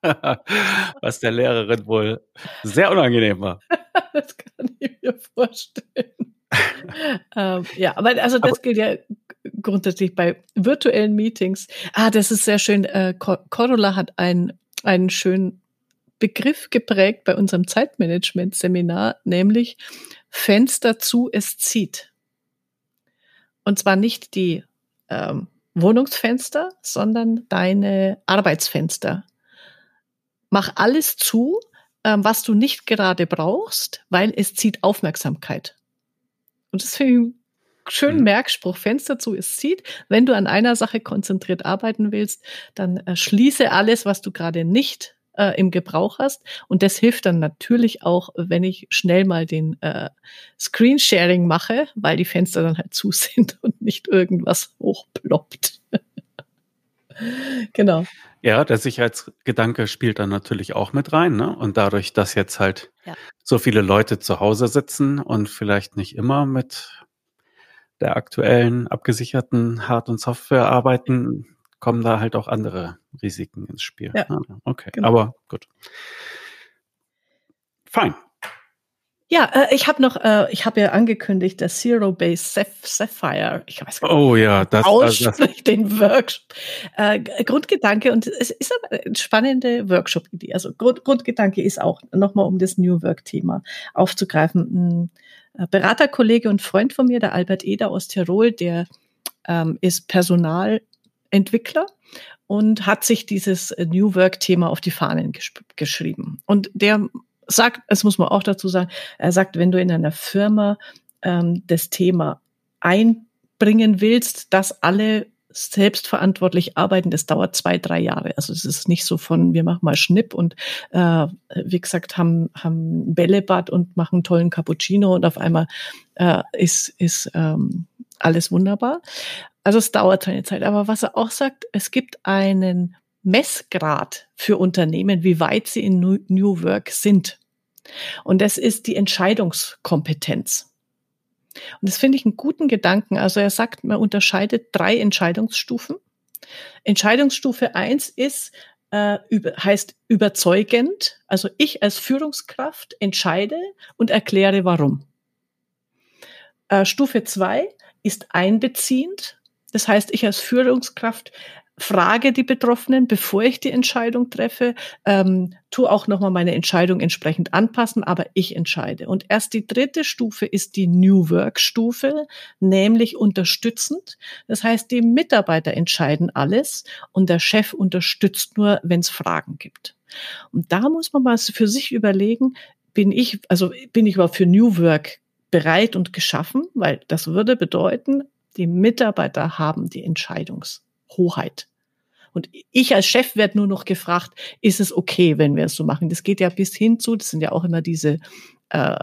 <laughs> Was der Lehrerin wohl sehr unangenehm war. <laughs> das kann ich mir vorstellen. ähm, ja, aber also das aber, gilt ja grundsätzlich bei virtuellen Meetings. Ah, das ist sehr schön. Äh, Corolla hat einen, einen schönen Begriff geprägt bei unserem Zeitmanagement-Seminar, nämlich Fenster zu, es zieht. Und zwar nicht die ähm, Wohnungsfenster, sondern deine Arbeitsfenster. Mach alles zu, ähm, was du nicht gerade brauchst, weil es zieht Aufmerksamkeit. Und das finde ich schönen mhm. Merkspruch, Fenster zu ist zieht. Wenn du an einer Sache konzentriert arbeiten willst, dann äh, schließe alles, was du gerade nicht äh, im Gebrauch hast. Und das hilft dann natürlich auch, wenn ich schnell mal den äh, Screensharing mache, weil die Fenster dann halt zu <laughs> sind und nicht irgendwas hochploppt. <laughs> genau. Ja, der Sicherheitsgedanke spielt dann natürlich auch mit rein. Ne? Und dadurch, dass jetzt halt ja. so viele Leute zu Hause sitzen und vielleicht nicht immer mit der aktuellen abgesicherten Hard- und Software arbeiten, kommen da halt auch andere Risiken ins Spiel. Ja. Ah, okay, genau. aber gut. Fein. Ja, äh, ich habe noch, äh, ich habe ja angekündigt, der Zero Base Sapphire, ich weiß gar nicht, oh ja, das, ausspricht das. den Workshop. Äh, Grundgedanke und es ist eine spannende Workshop-Idee. Also Grund, Grundgedanke ist auch nochmal, um das New Work-Thema aufzugreifen. Ein äh, Beraterkollege und Freund von mir, der Albert Eder aus Tirol, der ähm, ist Personal Entwickler und hat sich dieses New Work-Thema auf die Fahnen gesch geschrieben. Und der sagt, es muss man auch dazu sagen, er sagt, wenn du in einer Firma ähm, das Thema einbringen willst, dass alle selbstverantwortlich arbeiten, das dauert zwei, drei Jahre. Also es ist nicht so von, wir machen mal Schnipp und äh, wie gesagt, haben, haben Bällebad und machen tollen Cappuccino und auf einmal äh, ist, ist ähm, alles wunderbar. Also es dauert seine Zeit. Aber was er auch sagt, es gibt einen Messgrad für Unternehmen, wie weit sie in New Work sind. Und das ist die Entscheidungskompetenz. Und das finde ich einen guten Gedanken. Also er sagt, man unterscheidet drei Entscheidungsstufen. Entscheidungsstufe eins ist, äh, über, heißt überzeugend. Also ich als Führungskraft entscheide und erkläre warum. Äh, Stufe zwei ist einbeziehend. Das heißt, ich als Führungskraft frage die Betroffenen, bevor ich die Entscheidung treffe, ähm, tu auch nochmal meine Entscheidung entsprechend anpassen, aber ich entscheide. Und erst die dritte Stufe ist die New Work Stufe, nämlich unterstützend. Das heißt, die Mitarbeiter entscheiden alles und der Chef unterstützt nur, wenn es Fragen gibt. Und da muss man mal für sich überlegen, bin ich, also bin ich überhaupt für New Work bereit und geschaffen, weil das würde bedeuten, die Mitarbeiter haben die Entscheidungshoheit. Und ich als Chef werde nur noch gefragt, ist es okay, wenn wir es so machen? Das geht ja bis hin zu, das sind ja auch immer diese äh,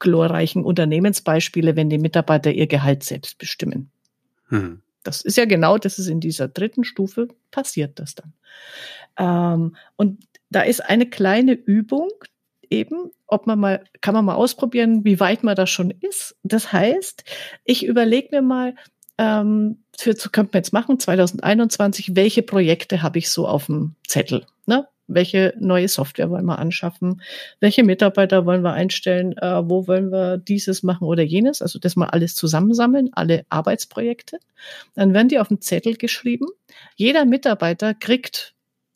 glorreichen Unternehmensbeispiele, wenn die Mitarbeiter ihr Gehalt selbst bestimmen. Hm. Das ist ja genau, das ist in dieser dritten Stufe passiert das dann. Ähm, und da ist eine kleine Übung, eben, ob man mal, kann man mal ausprobieren, wie weit man da schon ist. Das heißt, ich überlege mir mal, ähm, für könnte man jetzt machen, 2021, welche Projekte habe ich so auf dem Zettel? Ne? Welche neue Software wollen wir anschaffen? Welche Mitarbeiter wollen wir einstellen? Äh, wo wollen wir dieses machen oder jenes? Also das mal alles zusammensammeln, alle Arbeitsprojekte. Dann werden die auf dem Zettel geschrieben. Jeder Mitarbeiter kriegt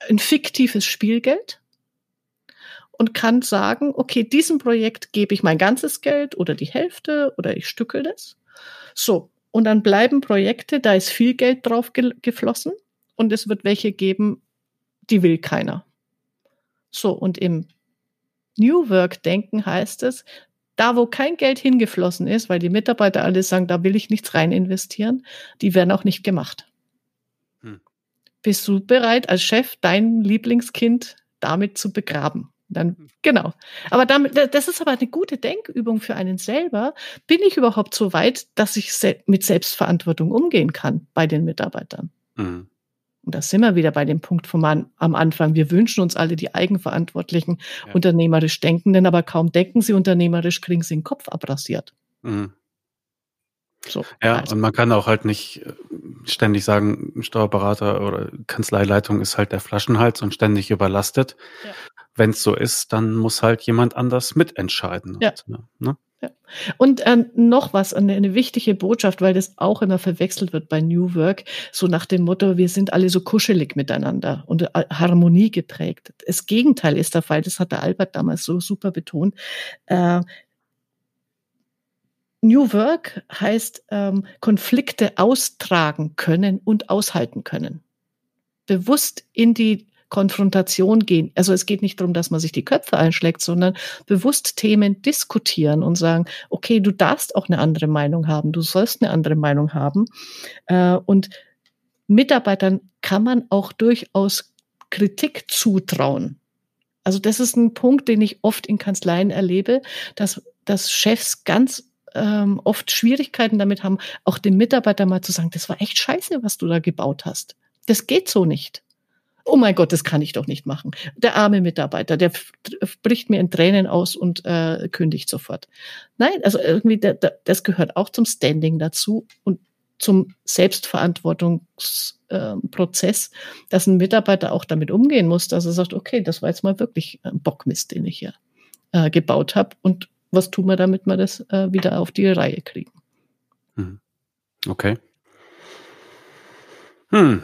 ein fiktives Spielgeld und kann sagen, okay, diesem Projekt gebe ich mein ganzes Geld oder die Hälfte oder ich stückel das. So, und dann bleiben Projekte, da ist viel Geld drauf ge geflossen und es wird welche geben, die will keiner. So, und im New Work Denken heißt es, da wo kein Geld hingeflossen ist, weil die Mitarbeiter alle sagen, da will ich nichts rein investieren, die werden auch nicht gemacht. Hm. Bist du bereit, als Chef dein Lieblingskind damit zu begraben? Dann, hm. genau. Aber damit, das ist aber eine gute Denkübung für einen selber. Bin ich überhaupt so weit, dass ich mit Selbstverantwortung umgehen kann bei den Mitarbeitern? Mhm. Und da sind wir wieder bei dem Punkt vom An am Anfang. Wir wünschen uns alle die eigenverantwortlichen, ja. unternehmerisch Denkenden, aber kaum denken sie unternehmerisch, kriegen sie den Kopf abrasiert. Mhm. So, ja, also. und man kann auch halt nicht äh, ständig sagen, Steuerberater oder Kanzleileitung ist halt der Flaschenhals und ständig überlastet. Ja wenn es so ist, dann muss halt jemand anders mitentscheiden. Ja. Und, ne? ne? Ja. Und äh, noch was, eine, eine wichtige Botschaft, weil das auch immer verwechselt wird bei New Work, so nach dem Motto, wir sind alle so kuschelig miteinander und äh, Harmonie geprägt. Das Gegenteil ist der Fall, das hat der Albert damals so super betont. Äh, New Work heißt ähm, Konflikte austragen können und aushalten können. Bewusst in die Konfrontation gehen. Also es geht nicht darum, dass man sich die Köpfe einschlägt, sondern bewusst Themen diskutieren und sagen, okay, du darfst auch eine andere Meinung haben, du sollst eine andere Meinung haben. Äh, und Mitarbeitern kann man auch durchaus Kritik zutrauen. Also das ist ein Punkt, den ich oft in Kanzleien erlebe, dass, dass Chefs ganz ähm, oft Schwierigkeiten damit haben, auch dem Mitarbeiter mal zu sagen, das war echt scheiße, was du da gebaut hast. Das geht so nicht. Oh mein Gott, das kann ich doch nicht machen. Der arme Mitarbeiter, der bricht mir in Tränen aus und äh, kündigt sofort. Nein, also irgendwie, der, der, das gehört auch zum Standing dazu und zum Selbstverantwortungsprozess, äh, dass ein Mitarbeiter auch damit umgehen muss, dass er sagt, okay, das war jetzt mal wirklich ein Bockmist, den ich hier äh, gebaut habe und was tun wir, damit wir das äh, wieder auf die Reihe kriegen. Hm. Okay. Hm.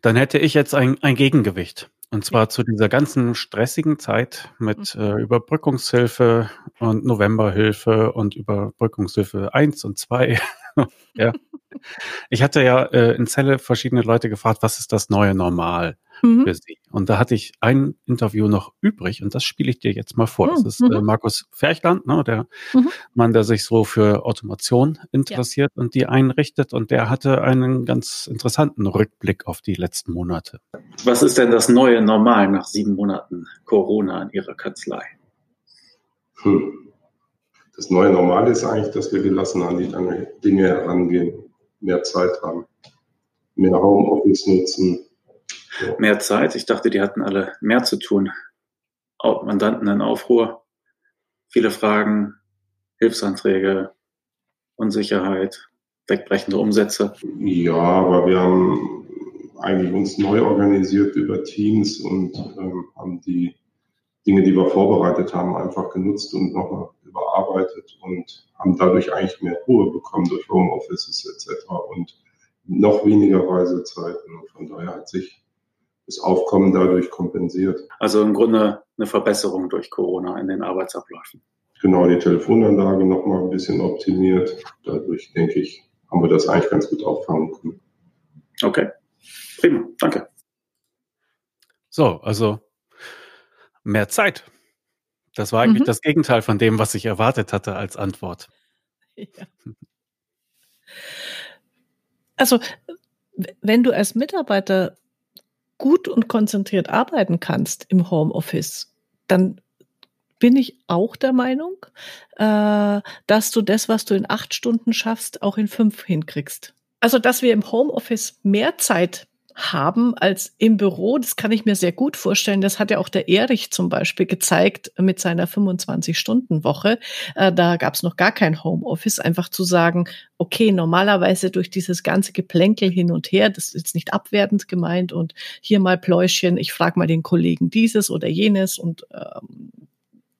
Dann hätte ich jetzt ein, ein Gegengewicht. Und zwar zu dieser ganzen stressigen Zeit mit mhm. äh, Überbrückungshilfe und Novemberhilfe und Überbrückungshilfe 1 und 2. <laughs> ja. Ich hatte ja äh, in Zelle verschiedene Leute gefragt, was ist das neue Normal? Mhm. für Sie. Und da hatte ich ein Interview noch übrig und das spiele ich dir jetzt mal vor. Das ist äh, mhm. Markus Ferchland, ne, der mhm. Mann, der sich so für Automation interessiert ja. und die einrichtet. Und der hatte einen ganz interessanten Rückblick auf die letzten Monate. Was ist denn das neue Normal nach sieben Monaten Corona in Ihrer Kanzlei? Hm. Das neue Normal ist eigentlich, dass wir gelassen an die Dinge herangehen, mehr Zeit haben, mehr Homeoffice nutzen, mehr Zeit. Ich dachte, die hatten alle mehr zu tun. Mandanten in Aufruhr, viele Fragen, Hilfsanträge, Unsicherheit, wegbrechende Umsätze. Ja, aber wir haben eigentlich uns neu organisiert über Teams und ähm, haben die Dinge, die wir vorbereitet haben, einfach genutzt und nochmal überarbeitet und haben dadurch eigentlich mehr Ruhe bekommen durch Homeoffices etc. und noch weniger Reisezeiten. Und von daher hat sich das Aufkommen dadurch kompensiert. Also im Grunde eine Verbesserung durch Corona in den Arbeitsabläufen. Genau, die Telefonanlage noch mal ein bisschen optimiert. Dadurch, denke ich, haben wir das eigentlich ganz gut auffangen können. Okay, prima, danke. So, also mehr Zeit. Das war eigentlich mhm. das Gegenteil von dem, was ich erwartet hatte als Antwort. Ja. Also, wenn du als Mitarbeiter gut und konzentriert arbeiten kannst im Homeoffice, dann bin ich auch der Meinung, äh, dass du das, was du in acht Stunden schaffst, auch in fünf hinkriegst. Also, dass wir im Homeoffice mehr Zeit haben als im Büro. Das kann ich mir sehr gut vorstellen. Das hat ja auch der Erich zum Beispiel gezeigt mit seiner 25-Stunden-Woche. Äh, da gab es noch gar kein Homeoffice. Einfach zu sagen, okay, normalerweise durch dieses ganze Geplänkel hin und her, das ist jetzt nicht abwertend gemeint und hier mal Pläuschen, ich frage mal den Kollegen dieses oder jenes und ähm,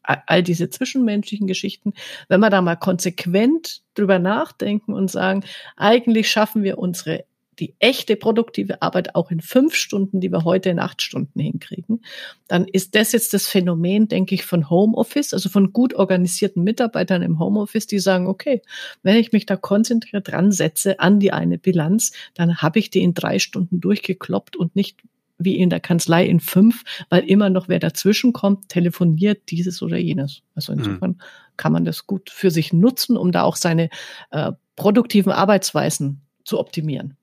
all diese zwischenmenschlichen Geschichten, wenn wir da mal konsequent drüber nachdenken und sagen, eigentlich schaffen wir unsere die echte produktive Arbeit auch in fünf Stunden, die wir heute in acht Stunden hinkriegen, dann ist das jetzt das Phänomen, denke ich, von Homeoffice, also von gut organisierten Mitarbeitern im Homeoffice, die sagen, okay, wenn ich mich da konzentriert dran setze an die eine Bilanz, dann habe ich die in drei Stunden durchgekloppt und nicht wie in der Kanzlei in fünf, weil immer noch wer dazwischen kommt, telefoniert dieses oder jenes. Also mhm. insofern mhm. kann man das gut für sich nutzen, um da auch seine äh, produktiven Arbeitsweisen zu optimieren.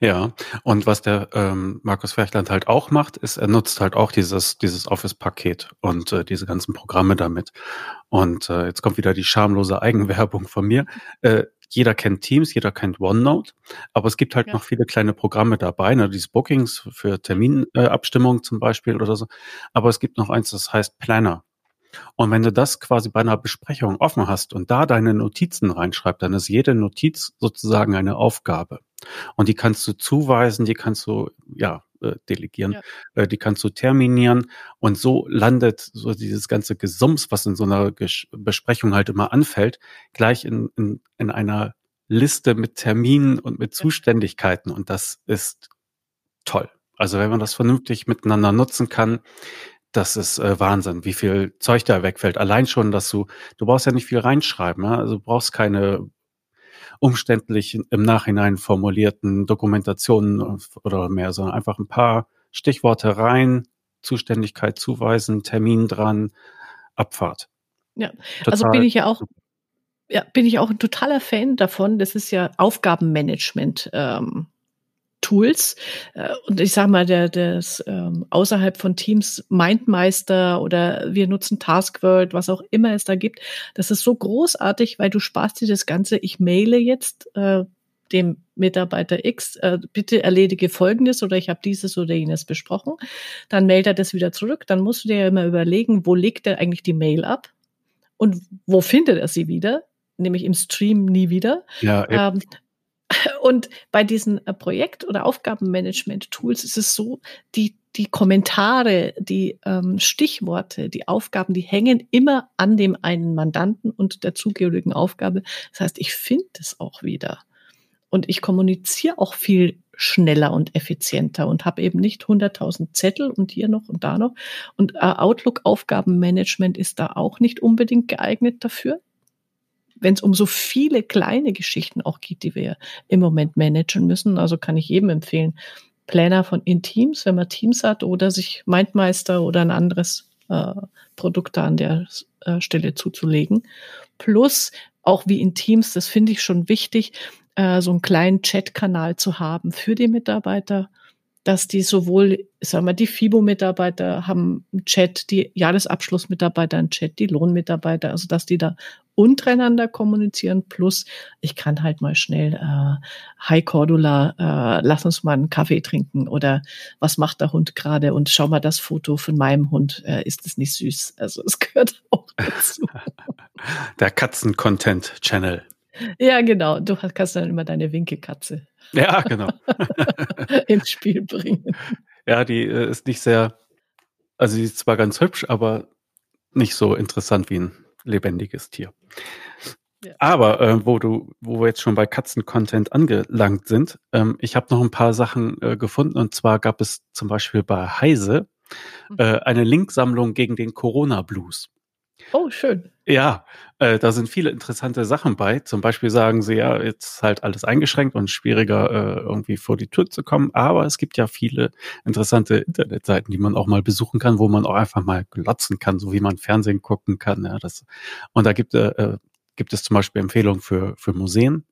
Ja, und was der ähm, Markus Ferchland halt auch macht, ist, er nutzt halt auch dieses, dieses Office-Paket und äh, diese ganzen Programme damit. Und äh, jetzt kommt wieder die schamlose Eigenwerbung von mir. Äh, jeder kennt Teams, jeder kennt OneNote, aber es gibt halt ja. noch viele kleine Programme dabei, ne, diese Bookings für Terminabstimmung äh, zum Beispiel oder so. Aber es gibt noch eins, das heißt Planner. Und wenn du das quasi bei einer Besprechung offen hast und da deine Notizen reinschreibst, dann ist jede Notiz sozusagen eine Aufgabe. Und die kannst du zuweisen, die kannst du, ja, äh, delegieren, ja. Äh, die kannst du terminieren. Und so landet so dieses ganze Gesums, was in so einer Ges Besprechung halt immer anfällt, gleich in, in, in einer Liste mit Terminen und mit Zuständigkeiten. Und das ist toll. Also wenn man das vernünftig miteinander nutzen kann, das ist äh, Wahnsinn, wie viel Zeug da wegfällt. Allein schon, dass du, du brauchst ja nicht viel reinschreiben, ja? also du brauchst keine umständlich im Nachhinein formulierten Dokumentationen oder mehr, sondern einfach ein paar Stichworte rein, Zuständigkeit zuweisen, Termin dran, Abfahrt. Ja, Total also bin ich ja auch ja, bin ich auch ein totaler Fan davon. Das ist ja Aufgabenmanagement. Ähm, Tools. Äh, und ich sage mal, der, das ähm, außerhalb von Teams Mindmeister oder wir nutzen Taskworld, was auch immer es da gibt, das ist so großartig, weil du sparst dir das Ganze. Ich maile jetzt äh, dem Mitarbeiter X, äh, bitte erledige Folgendes oder ich habe dieses oder jenes besprochen. Dann mailt er das wieder zurück. Dann musst du dir ja immer überlegen, wo legt er eigentlich die Mail ab und wo findet er sie wieder? Nämlich im Stream nie wieder. Ja, ähm, und bei diesen äh, Projekt- oder Aufgabenmanagement-Tools ist es so, die, die Kommentare, die ähm, Stichworte, die Aufgaben, die hängen immer an dem einen Mandanten und der zugehörigen Aufgabe. Das heißt, ich finde es auch wieder. Und ich kommuniziere auch viel schneller und effizienter und habe eben nicht 100.000 Zettel und hier noch und da noch. Und äh, Outlook-Aufgabenmanagement ist da auch nicht unbedingt geeignet dafür wenn es um so viele kleine Geschichten auch geht, die wir im Moment managen müssen. Also kann ich jedem empfehlen, Planner von Inteams, wenn man Teams hat, oder sich Mindmeister oder ein anderes äh, Produkt da an der äh, Stelle zuzulegen. Plus auch wie in das finde ich schon wichtig, äh, so einen kleinen Chat-Kanal zu haben für die Mitarbeiter, dass die sowohl, sagen wir, die FIBO-Mitarbeiter haben einen Chat, die Jahresabschlussmitarbeiter einen Chat, die Lohnmitarbeiter, also dass die da untereinander kommunizieren. Plus, ich kann halt mal schnell, äh, hi Cordula, äh, lass uns mal einen Kaffee trinken oder was macht der Hund gerade und schau mal das Foto von meinem Hund, äh, ist es nicht süß? Also es gehört <laughs> auch dazu. <laughs> Der Katzen-Content-Channel. Ja, genau. Du kannst dann immer deine Winkelkatze. Ja, genau. <laughs> ins Spiel bringen. Ja, die äh, ist nicht sehr, also sie ist zwar ganz hübsch, aber nicht so interessant wie ein lebendiges Tier. Ja. Aber äh, wo du, wo wir jetzt schon bei Katzen-Content angelangt sind, ähm, ich habe noch ein paar Sachen äh, gefunden und zwar gab es zum Beispiel bei Heise mhm. äh, eine Linksammlung gegen den Corona-Blues. Oh, schön. Ja, äh, da sind viele interessante Sachen bei. Zum Beispiel sagen sie ja, jetzt halt alles eingeschränkt und schwieriger äh, irgendwie vor die Tür zu kommen. Aber es gibt ja viele interessante Internetseiten, die man auch mal besuchen kann, wo man auch einfach mal glotzen kann, so wie man Fernsehen gucken kann. Ja, das, und da gibt, äh, gibt es zum Beispiel Empfehlungen für, für Museen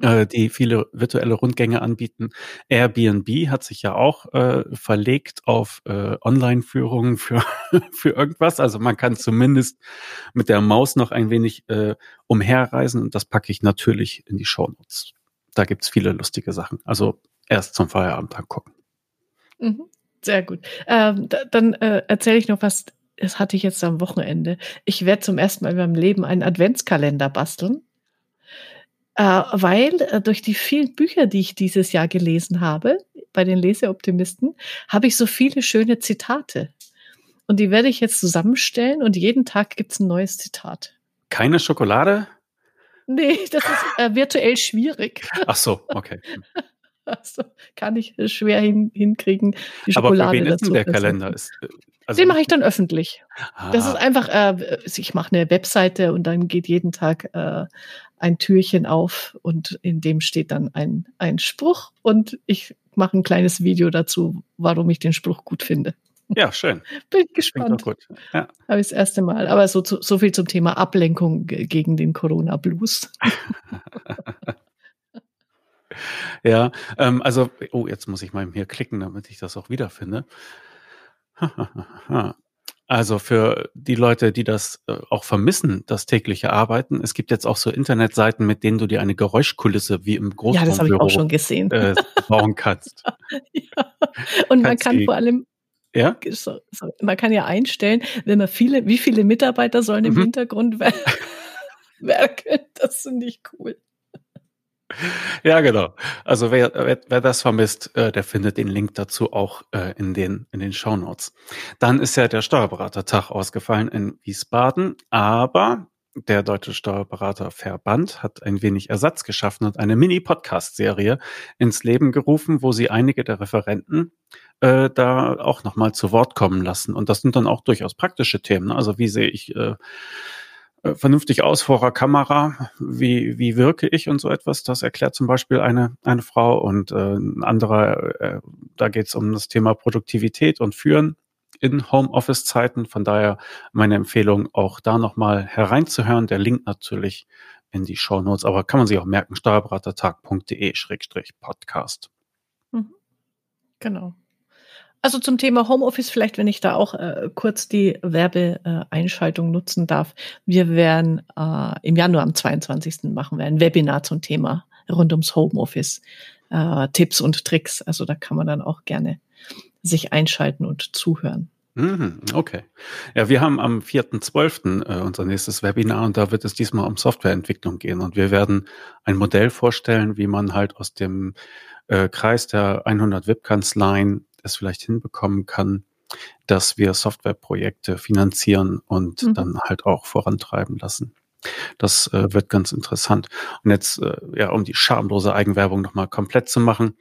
äh, die viele virtuelle Rundgänge anbieten. Airbnb hat sich ja auch äh, verlegt auf äh, Online-Führungen für, <laughs> für irgendwas. Also man kann zumindest mit der Maus noch ein wenig äh, umherreisen und das packe ich natürlich in die Shownotes. Da gibt's viele lustige Sachen. Also erst zum Feierabend angucken. Mhm. Sehr gut. Ähm, da, dann äh, erzähle ich noch was, das hatte ich jetzt am Wochenende. Ich werde zum ersten Mal in meinem Leben einen Adventskalender basteln weil äh, durch die vielen Bücher, die ich dieses Jahr gelesen habe, bei den Leseoptimisten, habe ich so viele schöne Zitate. Und die werde ich jetzt zusammenstellen und jeden Tag gibt es ein neues Zitat. Keine Schokolade? Nee, <laughs> das ist äh, virtuell schwierig. Ach so, okay. <laughs> Also kann ich schwer hin, hinkriegen. Die Schokolade Aber für wen ist denn der Kalender? Ist, äh, also Den mache ich dann öffentlich. Ah. Das ist einfach, äh, ich mache eine Webseite und dann geht jeden Tag äh, ein Türchen auf und in dem steht dann ein, ein Spruch und ich mache ein kleines Video dazu, warum ich den Spruch gut finde. Ja, schön. <laughs> Bin gespannt. Gut. Ja. Habe ich das erste Mal. Aber so, so viel zum Thema Ablenkung gegen den Corona-Blues. <laughs> ja, ähm, also, oh, jetzt muss ich mal hier klicken, damit ich das auch wiederfinde. <laughs> Also für die Leute, die das äh, auch vermissen, das tägliche Arbeiten, es gibt jetzt auch so Internetseiten, mit denen du dir eine Geräuschkulisse wie im Großraumbüro ja, das habe ich auch schon gesehen. Äh, bauen kannst. <laughs> ja. Und man kann vor allem ja? So, so, man kann ja einstellen, wenn man viele, wie viele Mitarbeiter sollen im mhm. Hintergrund <laughs> werkeln. Das finde ich cool. <laughs> Ja, genau. Also wer, wer, wer das vermisst, äh, der findet den Link dazu auch äh, in den in den Show Notes. Dann ist ja der Steuerberatertag ausgefallen in Wiesbaden, aber der Deutsche Steuerberaterverband hat ein wenig Ersatz geschaffen und eine Mini-Podcast-Serie ins Leben gerufen, wo sie einige der Referenten äh, da auch nochmal zu Wort kommen lassen. Und das sind dann auch durchaus praktische Themen. Ne? Also wie sehe ich äh, vernünftig aus vor der Kamera, wie, wie wirke ich und so etwas. Das erklärt zum Beispiel eine, eine Frau und äh, ein anderer, äh, da geht es um das Thema Produktivität und Führen in Homeoffice-Zeiten. Von daher meine Empfehlung, auch da nochmal hereinzuhören. Der Link natürlich in die Show Notes, aber kann man sich auch merken, steuerberatertag.de-podcast. Mhm. Genau. Also zum Thema Homeoffice, vielleicht, wenn ich da auch äh, kurz die Werbeeinschaltung äh, nutzen darf. Wir werden äh, im Januar am 22. machen wir ein Webinar zum Thema rund ums Homeoffice. Äh, Tipps und Tricks. Also da kann man dann auch gerne sich einschalten und zuhören. Mhm, okay. Ja, wir haben am 4.12. Äh, unser nächstes Webinar und da wird es diesmal um Softwareentwicklung gehen und wir werden ein Modell vorstellen, wie man halt aus dem äh, Kreis der 100 VIP-Kanzleien es vielleicht hinbekommen kann, dass wir Softwareprojekte finanzieren und mhm. dann halt auch vorantreiben lassen. Das äh, wird ganz interessant. Und jetzt, äh, ja, um die schamlose Eigenwerbung nochmal komplett zu machen.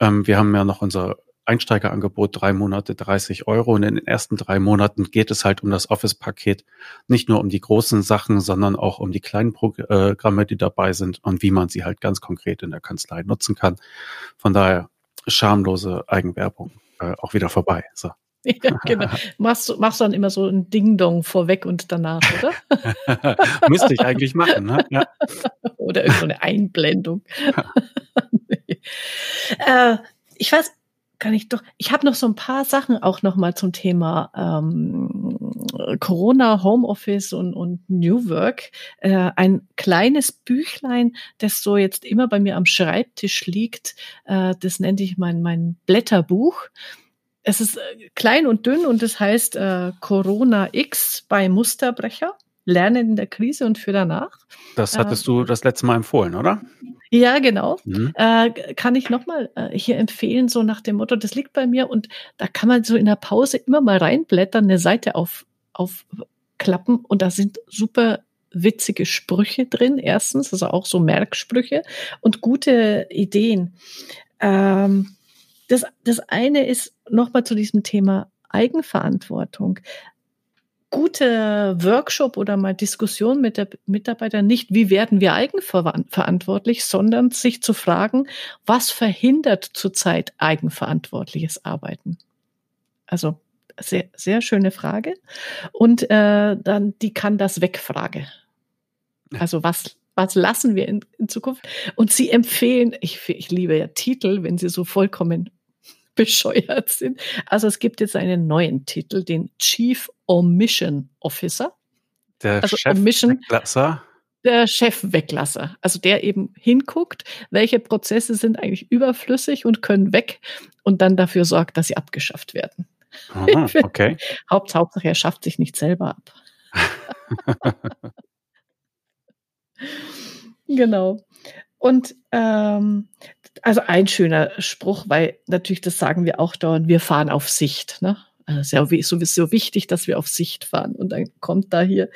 Ähm, wir haben ja noch unser Einsteigerangebot drei Monate 30 Euro. Und in den ersten drei Monaten geht es halt um das Office-Paket, nicht nur um die großen Sachen, sondern auch um die kleinen Programme, die dabei sind und wie man sie halt ganz konkret in der Kanzlei nutzen kann. Von daher schamlose Eigenwerbung äh, auch wieder vorbei. So. <laughs> Ja, genau. Machst, machst dann immer so ein Ding-Dong vorweg und danach, oder? <laughs> Müsste ich eigentlich machen, ne? Ja. <laughs> Oder irgendeine Einblendung. äh, ich weiß, kann ich doch. Ich habe noch so ein paar Sachen auch noch mal zum Thema ähm, Corona, Homeoffice und, und New Work. Äh, ein kleines Büchlein, das so jetzt immer bei mir am Schreibtisch liegt. Äh, das nenne ich mein mein Blätterbuch. Es ist äh, klein und dünn und es das heißt äh, Corona X bei Musterbrecher. Lernen in der Krise und für danach. Das hattest äh, du das letzte Mal empfohlen, oder? Ja, genau. Mhm. Äh, kann ich nochmal äh, hier empfehlen, so nach dem Motto, das liegt bei mir und da kann man so in der Pause immer mal reinblättern, eine Seite auf, aufklappen und da sind super witzige Sprüche drin, erstens, also auch so Merksprüche und gute Ideen. Ähm, das, das eine ist nochmal zu diesem Thema Eigenverantwortung gute Workshop oder mal Diskussion mit der Mitarbeiter nicht, wie werden wir eigenverantwortlich, sondern sich zu fragen, was verhindert zurzeit eigenverantwortliches Arbeiten? Also sehr, sehr schöne Frage. Und äh, dann die kann das wegfrage. Also was was lassen wir in, in Zukunft? Und sie empfehlen, ich, ich liebe ja Titel, wenn sie so vollkommen <laughs> bescheuert sind. Also es gibt jetzt einen neuen Titel, den Chief Omission Officer. Der also Chef Weglasser. Der Chef Weglasser. Also der eben hinguckt, welche Prozesse sind eigentlich überflüssig und können weg und dann dafür sorgt, dass sie abgeschafft werden. Aha, <laughs> okay. Haupt, Hauptsache, er schafft sich nicht selber ab. <laughs> genau. Und ähm, also ein schöner Spruch, weil natürlich, das sagen wir auch dauernd, wir fahren auf Sicht. Ne? Ist ja sowieso wichtig, dass wir auf Sicht fahren. Und dann kommt da hier,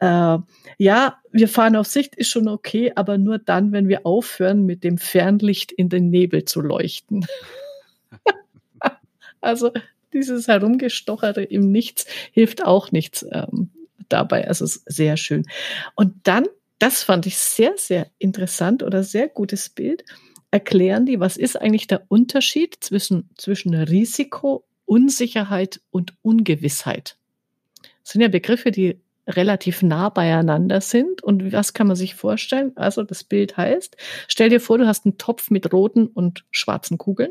äh, ja, wir fahren auf Sicht, ist schon okay, aber nur dann, wenn wir aufhören, mit dem Fernlicht in den Nebel zu leuchten. <laughs> also dieses Herumgestochere im Nichts hilft auch nichts ähm, dabei. Also sehr schön. Und dann, das fand ich sehr, sehr interessant oder sehr gutes Bild erklären die, was ist eigentlich der Unterschied zwischen, zwischen Risiko, Unsicherheit und Ungewissheit. Das sind ja Begriffe, die relativ nah beieinander sind. Und was kann man sich vorstellen? Also das Bild heißt, stell dir vor, du hast einen Topf mit roten und schwarzen Kugeln.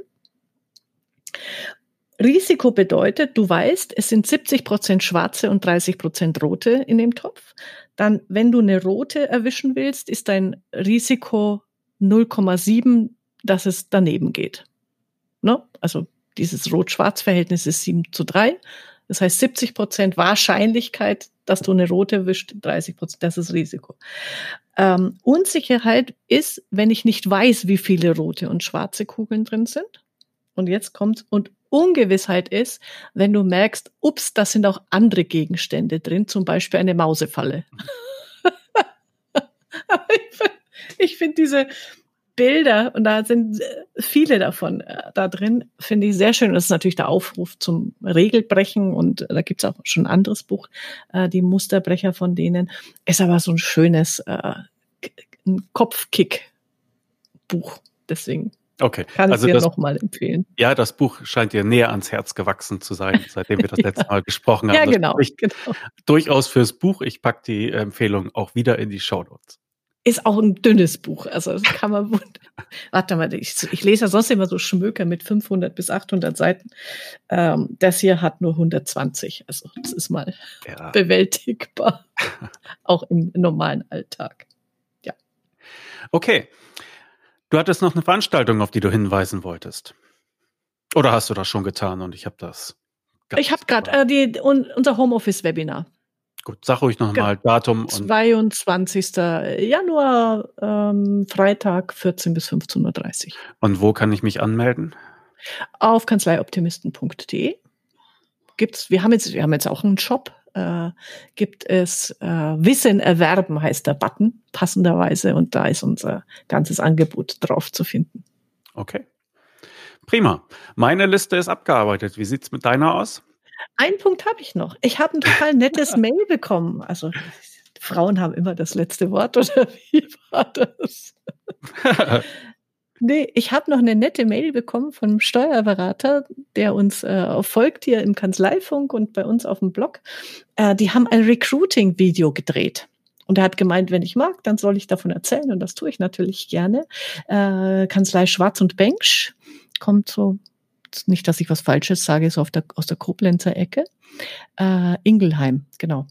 Risiko bedeutet, du weißt, es sind 70 Prozent schwarze und 30 Prozent rote in dem Topf. Dann, wenn du eine rote erwischen willst, ist dein Risiko 0,7, dass es daneben geht. Ne? Also dieses Rot-Schwarz-Verhältnis ist 7 zu 3. Das heißt 70 Prozent Wahrscheinlichkeit, dass du eine rote erwischt, 30 Prozent, das ist Risiko. Ähm, Unsicherheit ist, wenn ich nicht weiß, wie viele rote und schwarze Kugeln drin sind. Und jetzt kommt, und Ungewissheit ist, wenn du merkst, ups, da sind auch andere Gegenstände drin, zum Beispiel eine Mausefalle. <laughs> ich finde find diese, Bilder und da sind äh, viele davon äh, da drin, finde ich sehr schön. Das ist natürlich der Aufruf zum Regelbrechen und da gibt's auch schon ein anderes Buch, äh, die Musterbrecher von denen. Ist aber so ein schönes äh, Kopfkick-Buch. Deswegen Okay. Kann also ich dir nochmal empfehlen. Ja, das Buch scheint dir näher ans Herz gewachsen zu sein, seitdem wir das letzte Mal gesprochen <laughs> haben. Ja, genau, genau. Durchaus fürs Buch. Ich packe die Empfehlung auch wieder in die Show Notes. Ist auch ein dünnes Buch, also das kann man. <laughs> Warte mal, ich, ich, lese ja sonst immer so Schmöker mit 500 bis 800 Seiten. Ähm, das hier hat nur 120, also das ist mal ja. <laughs> bewältigbar, <laughs> auch im normalen Alltag. Ja. Okay. Du hattest noch eine Veranstaltung, auf die du hinweisen wolltest. Oder hast du das schon getan und ich habe das? Ich habe gerade äh, die, un, unser Homeoffice-Webinar. Gut, sag ruhig nochmal genau. Datum. Und 22. Januar, ähm, Freitag, 14 bis 15.30 Uhr. Und wo kann ich mich anmelden? Auf kanzleioptimisten.de gibt's, wir haben jetzt, wir haben jetzt auch einen Shop, äh, gibt es äh, Wissen erwerben, heißt der Button, passenderweise, und da ist unser ganzes Angebot drauf zu finden. Okay. Prima. Meine Liste ist abgearbeitet. Wie sieht's mit deiner aus? Einen Punkt habe ich noch. Ich habe ein total nettes <laughs> Mail bekommen. Also Frauen haben immer das letzte Wort, oder wie war das? <laughs> Nee, ich habe noch eine nette Mail bekommen von einem Steuerberater, der uns äh, folgt hier im Kanzleifunk und bei uns auf dem Blog. Äh, die haben ein Recruiting-Video gedreht. Und er hat gemeint, wenn ich mag, dann soll ich davon erzählen. Und das tue ich natürlich gerne. Äh, Kanzlei Schwarz und Bench kommt so, nicht, dass ich was Falsches sage, so der, aus der Koblenzer Ecke. Äh, Ingelheim, genau.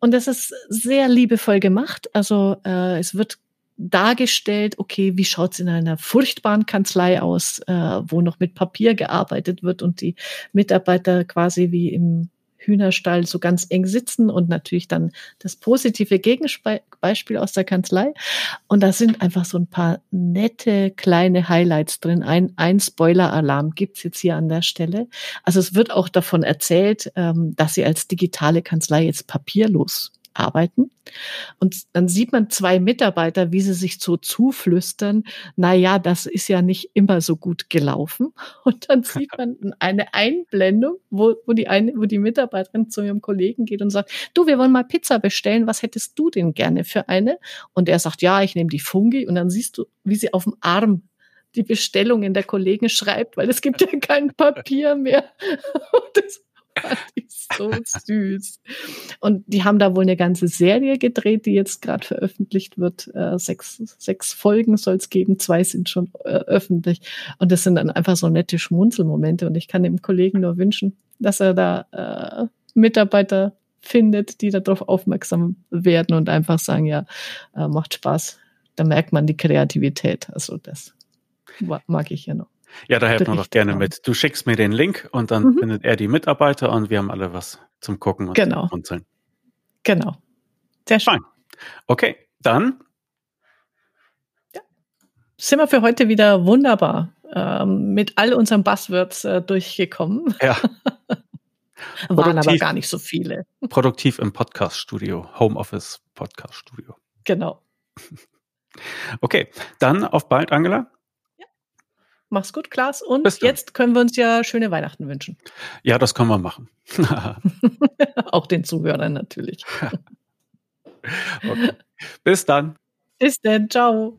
Und das ist sehr liebevoll gemacht. Also äh, es wird dargestellt, okay, wie schaut's in einer furchtbaren Kanzlei aus, äh, wo noch mit Papier gearbeitet wird und die Mitarbeiter quasi wie im Hühnerstall so ganz eng sitzen und natürlich dann das positive Gegenbeispiel aus der Kanzlei. Und da sind einfach so ein paar nette kleine Highlights drin. Ein, ein Spoiler-Alarm gibt's jetzt hier an der Stelle. Also es wird auch davon erzählt, ähm, dass sie als digitale Kanzlei jetzt papierlos arbeiten. Und dann sieht man zwei Mitarbeiter, wie sie sich so zuflüstern, na ja, das ist ja nicht immer so gut gelaufen. <laughs> Und dann sieht man eine Einblendung, wo, wo die eine, wo die Mitarbeiterin zu ihrem Kollegen geht und sagt, du, wir wollen mal Pizza bestellen. Was hättest du denn gerne für eine? Und er sagt, ja, ich nehme die Fungi. Und dann siehst du, wie sie auf dem Arm die Bestellungen der Kollegen schreibt, weil es gibt ja kein Papier mehr. <laughs> das <laughs> so süß. Und die haben da wohl eine ganze Serie gedreht, die jetzt gerade veröffentlicht wird. Äh, sechs, sechs Folgen soll es geben, zwei sind schon äh, öffentlich. Und das sind dann einfach so nette Schmunzelmomente. Und ich kann dem Kollegen nur wünschen, dass er da äh, Mitarbeiter findet, die darauf aufmerksam werden und einfach sagen, ja, äh, macht Spaß. Da merkt man die Kreativität. Also das mag ich ja noch. Ja, da helfen wir doch gerne mit. Du schickst mir den Link und dann mhm. findet er die Mitarbeiter und wir haben alle was zum Gucken und genau. zum Runzeln. Genau. Sehr schön. Fein. Okay, dann. Ja. Sind wir für heute wieder wunderbar ähm, mit all unseren Buzzwords äh, durchgekommen. Ja. <laughs> Waren aber gar nicht so viele. Produktiv im Podcast-Studio, Homeoffice Podcast-Studio. Genau. <laughs> Okay, dann auf bald, Angela. Mach's gut, Klaas. Und jetzt können wir uns ja schöne Weihnachten wünschen. Ja, das können wir machen. <laughs> <laughs> Auch den Zuhörern natürlich. <laughs> okay. Bis dann. Bis dann. Ciao.